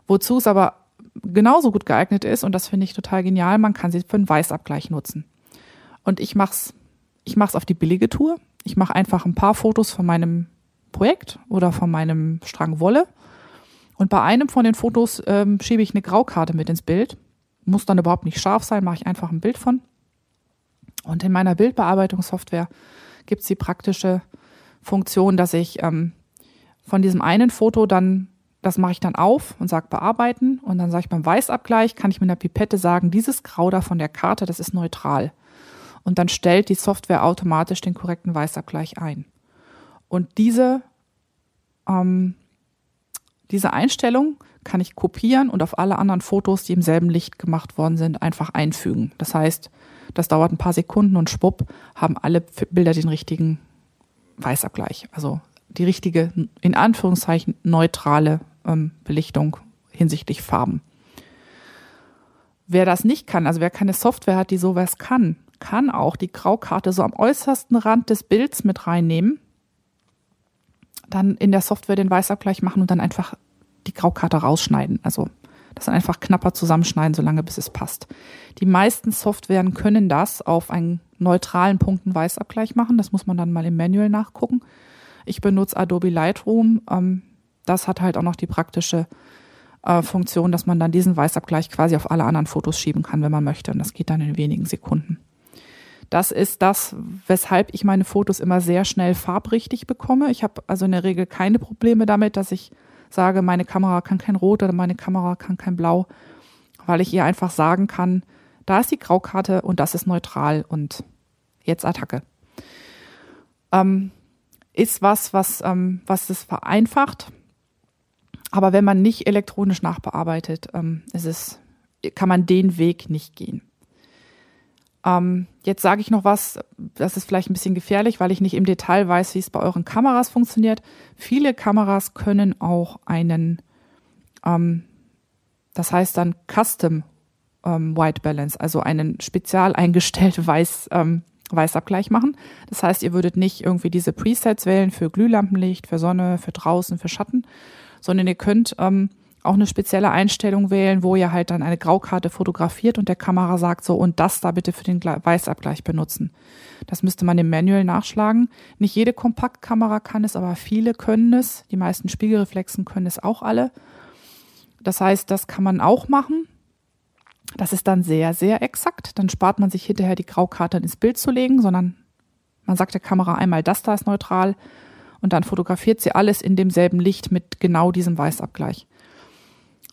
S2: Wozu es aber genauso gut geeignet ist, und das finde ich total genial, man kann sie für einen Weißabgleich nutzen. Und ich mach's, ich mach's auf die billige Tour. Ich mache einfach ein paar Fotos von meinem Projekt oder von meinem Strang Wolle und bei einem von den Fotos ähm, schiebe ich eine Graukarte mit ins Bild. Muss dann überhaupt nicht scharf sein, mache ich einfach ein Bild von. Und in meiner Bildbearbeitungssoftware gibt es die praktische Funktion, dass ich ähm, von diesem einen Foto dann, das mache ich dann auf und sage bearbeiten. Und dann sage ich beim Weißabgleich, kann ich mit einer Pipette sagen, dieses Grau da von der Karte, das ist neutral. Und dann stellt die Software automatisch den korrekten Weißabgleich ein. Und diese ähm, diese Einstellung kann ich kopieren und auf alle anderen Fotos, die im selben Licht gemacht worden sind, einfach einfügen. Das heißt, das dauert ein paar Sekunden und schwupp haben alle Bilder den richtigen Weißabgleich. Also die richtige, in Anführungszeichen, neutrale ähm, Belichtung hinsichtlich Farben. Wer das nicht kann, also wer keine Software hat, die sowas kann, kann auch die Graukarte so am äußersten Rand des Bilds mit reinnehmen dann in der Software den Weißabgleich machen und dann einfach die Graukarte rausschneiden. Also das einfach knapper zusammenschneiden, solange bis es passt. Die meisten Softwaren können das auf einen neutralen Punkten Weißabgleich machen. Das muss man dann mal im Manual nachgucken. Ich benutze Adobe Lightroom. Ähm, das hat halt auch noch die praktische äh, Funktion, dass man dann diesen Weißabgleich quasi auf alle anderen Fotos schieben kann, wenn man möchte. Und das geht dann in wenigen Sekunden. Das ist das, weshalb ich meine Fotos immer sehr schnell farbrichtig bekomme. Ich habe also in der Regel keine Probleme damit, dass ich sage, meine Kamera kann kein Rot oder meine Kamera kann kein Blau, weil ich ihr einfach sagen kann, da ist die Graukarte und das ist neutral und jetzt Attacke. Ähm, ist was, was, ähm, was das vereinfacht. Aber wenn man nicht elektronisch nachbearbeitet, ähm, ist es, kann man den Weg nicht gehen. Ähm, jetzt sage ich noch was, das ist vielleicht ein bisschen gefährlich, weil ich nicht im Detail weiß, wie es bei euren Kameras funktioniert. Viele Kameras können auch einen, ähm, das heißt dann Custom ähm, White Balance, also einen spezial eingestellten Weiß, ähm, Weißabgleich machen. Das heißt, ihr würdet nicht irgendwie diese Presets wählen für Glühlampenlicht, für Sonne, für draußen, für Schatten, sondern ihr könnt ähm, auch eine spezielle Einstellung wählen, wo ihr halt dann eine Graukarte fotografiert und der Kamera sagt so, und das da bitte für den Weißabgleich benutzen. Das müsste man im Manual nachschlagen. Nicht jede Kompaktkamera kann es, aber viele können es. Die meisten Spiegelreflexen können es auch alle. Das heißt, das kann man auch machen. Das ist dann sehr, sehr exakt. Dann spart man sich hinterher die Graukarte ins Bild zu legen, sondern man sagt der Kamera einmal, das da ist neutral und dann fotografiert sie alles in demselben Licht mit genau diesem Weißabgleich.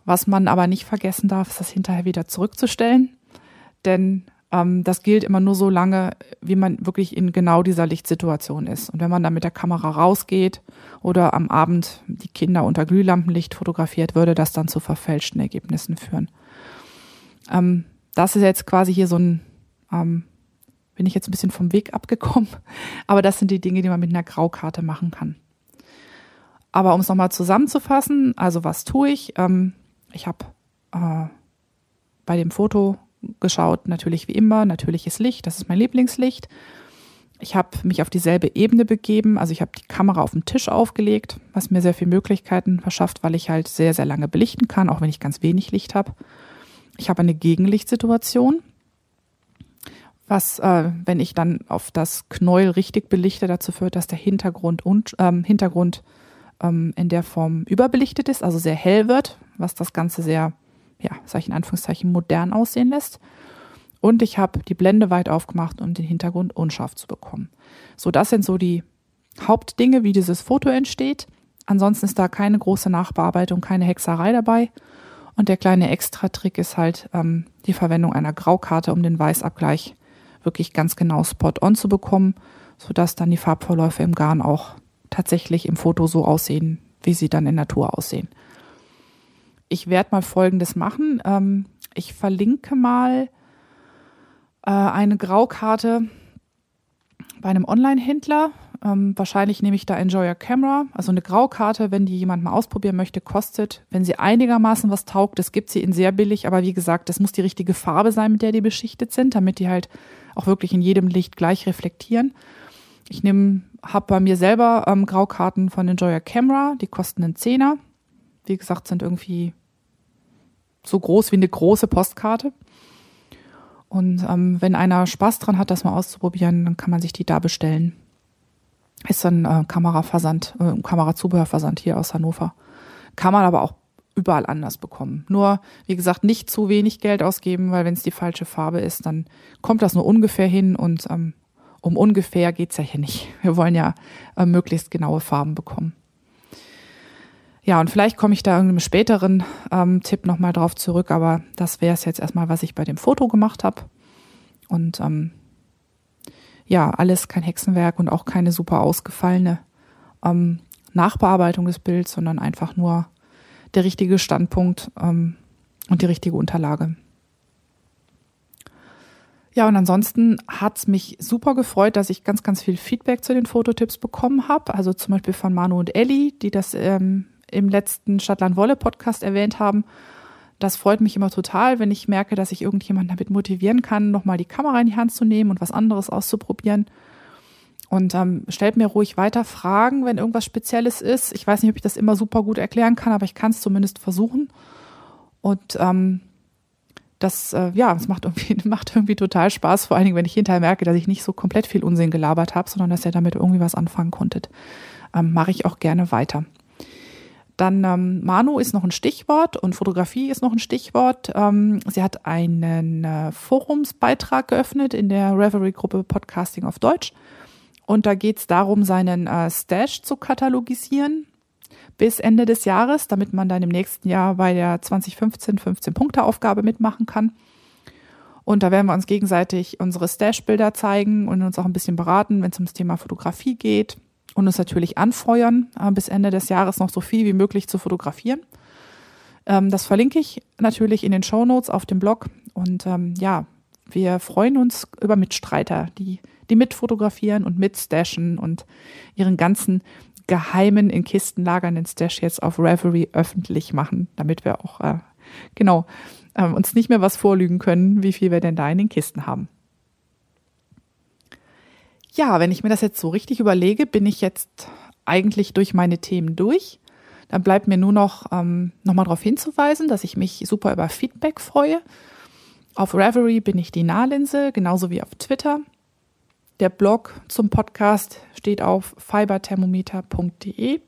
S2: Was man aber nicht vergessen darf, ist das hinterher wieder zurückzustellen. Denn ähm, das gilt immer nur so lange, wie man wirklich in genau dieser Lichtsituation ist. Und wenn man dann mit der Kamera rausgeht oder am Abend die Kinder unter Glühlampenlicht fotografiert, würde das dann zu verfälschten Ergebnissen führen. Ähm, das ist jetzt quasi hier so ein, ähm, bin ich jetzt ein bisschen vom Weg abgekommen, aber das sind die Dinge, die man mit einer Graukarte machen kann. Aber um es nochmal zusammenzufassen, also was tue ich? Ähm, ich habe äh, bei dem Foto geschaut, natürlich wie immer, natürliches Licht, das ist mein Lieblingslicht. Ich habe mich auf dieselbe Ebene begeben, also ich habe die Kamera auf den Tisch aufgelegt, was mir sehr viele Möglichkeiten verschafft, weil ich halt sehr, sehr lange belichten kann, auch wenn ich ganz wenig Licht habe. Ich habe eine Gegenlichtsituation, was, äh, wenn ich dann auf das Knäuel richtig belichte, dazu führt, dass der Hintergrund und ähm, Hintergrund ähm, in der Form überbelichtet ist, also sehr hell wird, was das Ganze sehr, ja, sag ich in Anführungszeichen, modern aussehen lässt. Und ich habe die Blende weit aufgemacht, um den Hintergrund unscharf zu bekommen. So, das sind so die Hauptdinge, wie dieses Foto entsteht. Ansonsten ist da keine große Nachbearbeitung, keine Hexerei dabei. Und der kleine Extra-Trick ist halt ähm, die Verwendung einer Graukarte, um den Weißabgleich wirklich ganz genau spot-on zu bekommen, sodass dann die Farbverläufe im Garn auch tatsächlich im Foto so aussehen, wie sie dann in Natur aussehen. Ich werde mal Folgendes machen. Ähm, ich verlinke mal äh, eine Graukarte bei einem Online-Händler. Ähm, wahrscheinlich nehme ich da Enjoy Your Camera. Also eine Graukarte, wenn die jemand mal ausprobieren möchte, kostet, wenn sie einigermaßen was taugt, das gibt sie in sehr billig, aber wie gesagt, das muss die richtige Farbe sein, mit der die beschichtet sind, damit die halt auch wirklich in jedem Licht gleich reflektieren. Ich nehme, habe bei mir selber ähm, Graukarten von Enjoy Your Camera, die kosten einen Zehner. Wie gesagt, sind irgendwie so groß wie eine große Postkarte. Und ähm, wenn einer Spaß dran hat, das mal auszuprobieren, dann kann man sich die da bestellen. Ist dann äh, Kameraversand, äh, Kamerazubehörversand hier aus Hannover. Kann man aber auch überall anders bekommen. Nur, wie gesagt, nicht zu wenig Geld ausgeben, weil wenn es die falsche Farbe ist, dann kommt das nur ungefähr hin und ähm, um ungefähr geht's ja hier nicht. Wir wollen ja äh, möglichst genaue Farben bekommen. Ja, und vielleicht komme ich da irgendeinem späteren ähm, Tipp nochmal drauf zurück, aber das wäre es jetzt erstmal, was ich bei dem Foto gemacht habe. Und ähm, ja, alles kein Hexenwerk und auch keine super ausgefallene ähm, Nachbearbeitung des Bilds, sondern einfach nur der richtige Standpunkt ähm, und die richtige Unterlage. Ja, und ansonsten hat's mich super gefreut, dass ich ganz, ganz viel Feedback zu den Fototipps bekommen habe. Also zum Beispiel von Manu und Elli, die das ähm, im letzten Stadtland Wolle Podcast erwähnt haben. Das freut mich immer total, wenn ich merke, dass ich irgendjemanden damit motivieren kann, nochmal die Kamera in die Hand zu nehmen und was anderes auszuprobieren. Und ähm, stellt mir ruhig weiter Fragen, wenn irgendwas Spezielles ist. Ich weiß nicht, ob ich das immer super gut erklären kann, aber ich kann es zumindest versuchen. Und ähm, das, äh, ja, es macht irgendwie, macht irgendwie total Spaß, vor allen Dingen, wenn ich hinterher merke, dass ich nicht so komplett viel Unsinn gelabert habe, sondern dass ihr damit irgendwie was anfangen konntet. Ähm, Mache ich auch gerne weiter. Dann ähm, Manu ist noch ein Stichwort und Fotografie ist noch ein Stichwort. Ähm, sie hat einen äh, Forumsbeitrag geöffnet in der Reverie-Gruppe Podcasting auf Deutsch. Und da geht es darum, seinen äh, Stash zu katalogisieren bis Ende des Jahres, damit man dann im nächsten Jahr bei der 2015 15-Punkte-Aufgabe mitmachen kann. Und da werden wir uns gegenseitig unsere Stash-Bilder zeigen und uns auch ein bisschen beraten, wenn es ums Thema Fotografie geht und uns natürlich anfeuern, äh, bis Ende des Jahres noch so viel wie möglich zu fotografieren. Ähm, das verlinke ich natürlich in den Show Notes auf dem Blog. Und ähm, ja, wir freuen uns über Mitstreiter, die, die mitfotografieren und mitstashen und ihren ganzen geheimen in Kisten lagernden Stash jetzt auf Reverie öffentlich machen, damit wir auch äh, genau äh, uns nicht mehr was vorlügen können, wie viel wir denn da in den Kisten haben. Ja, wenn ich mir das jetzt so richtig überlege, bin ich jetzt eigentlich durch meine Themen durch. Dann bleibt mir nur noch ähm, nochmal darauf hinzuweisen, dass ich mich super über Feedback freue. Auf Reverie bin ich die Nahlinse, genauso wie auf Twitter. Der Blog zum Podcast steht auf fiberthermometer.de.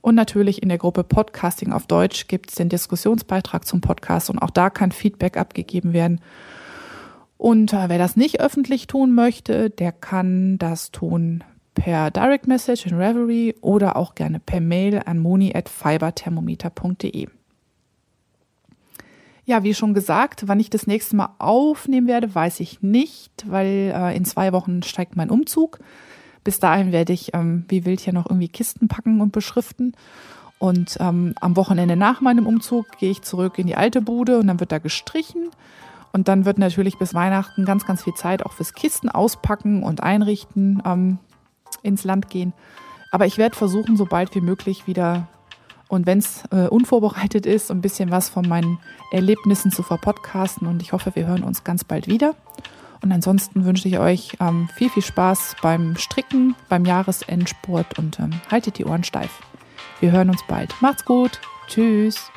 S2: Und natürlich in der Gruppe Podcasting auf Deutsch gibt es den Diskussionsbeitrag zum Podcast und auch da kann Feedback abgegeben werden. Und äh, wer das nicht öffentlich tun möchte, der kann das tun per Direct Message in Reverie oder auch gerne per Mail an moni.fiberthermometer.de. Ja, wie schon gesagt, wann ich das nächste Mal aufnehmen werde, weiß ich nicht, weil äh, in zwei Wochen steigt mein Umzug. Bis dahin werde ich ähm, wie wild hier noch irgendwie Kisten packen und beschriften. Und ähm, am Wochenende nach meinem Umzug gehe ich zurück in die alte Bude und dann wird da gestrichen. Und dann wird natürlich bis Weihnachten ganz, ganz viel Zeit auch fürs Kisten auspacken und einrichten ähm, ins Land gehen. Aber ich werde versuchen, so bald wie möglich wieder und wenn es äh, unvorbereitet ist, ein bisschen was von meinen Erlebnissen zu verpodcasten. Und ich hoffe, wir hören uns ganz bald wieder. Und ansonsten wünsche ich euch ähm, viel, viel Spaß beim Stricken, beim Jahresendsport und ähm, haltet die Ohren steif. Wir hören uns bald. Macht's gut. Tschüss.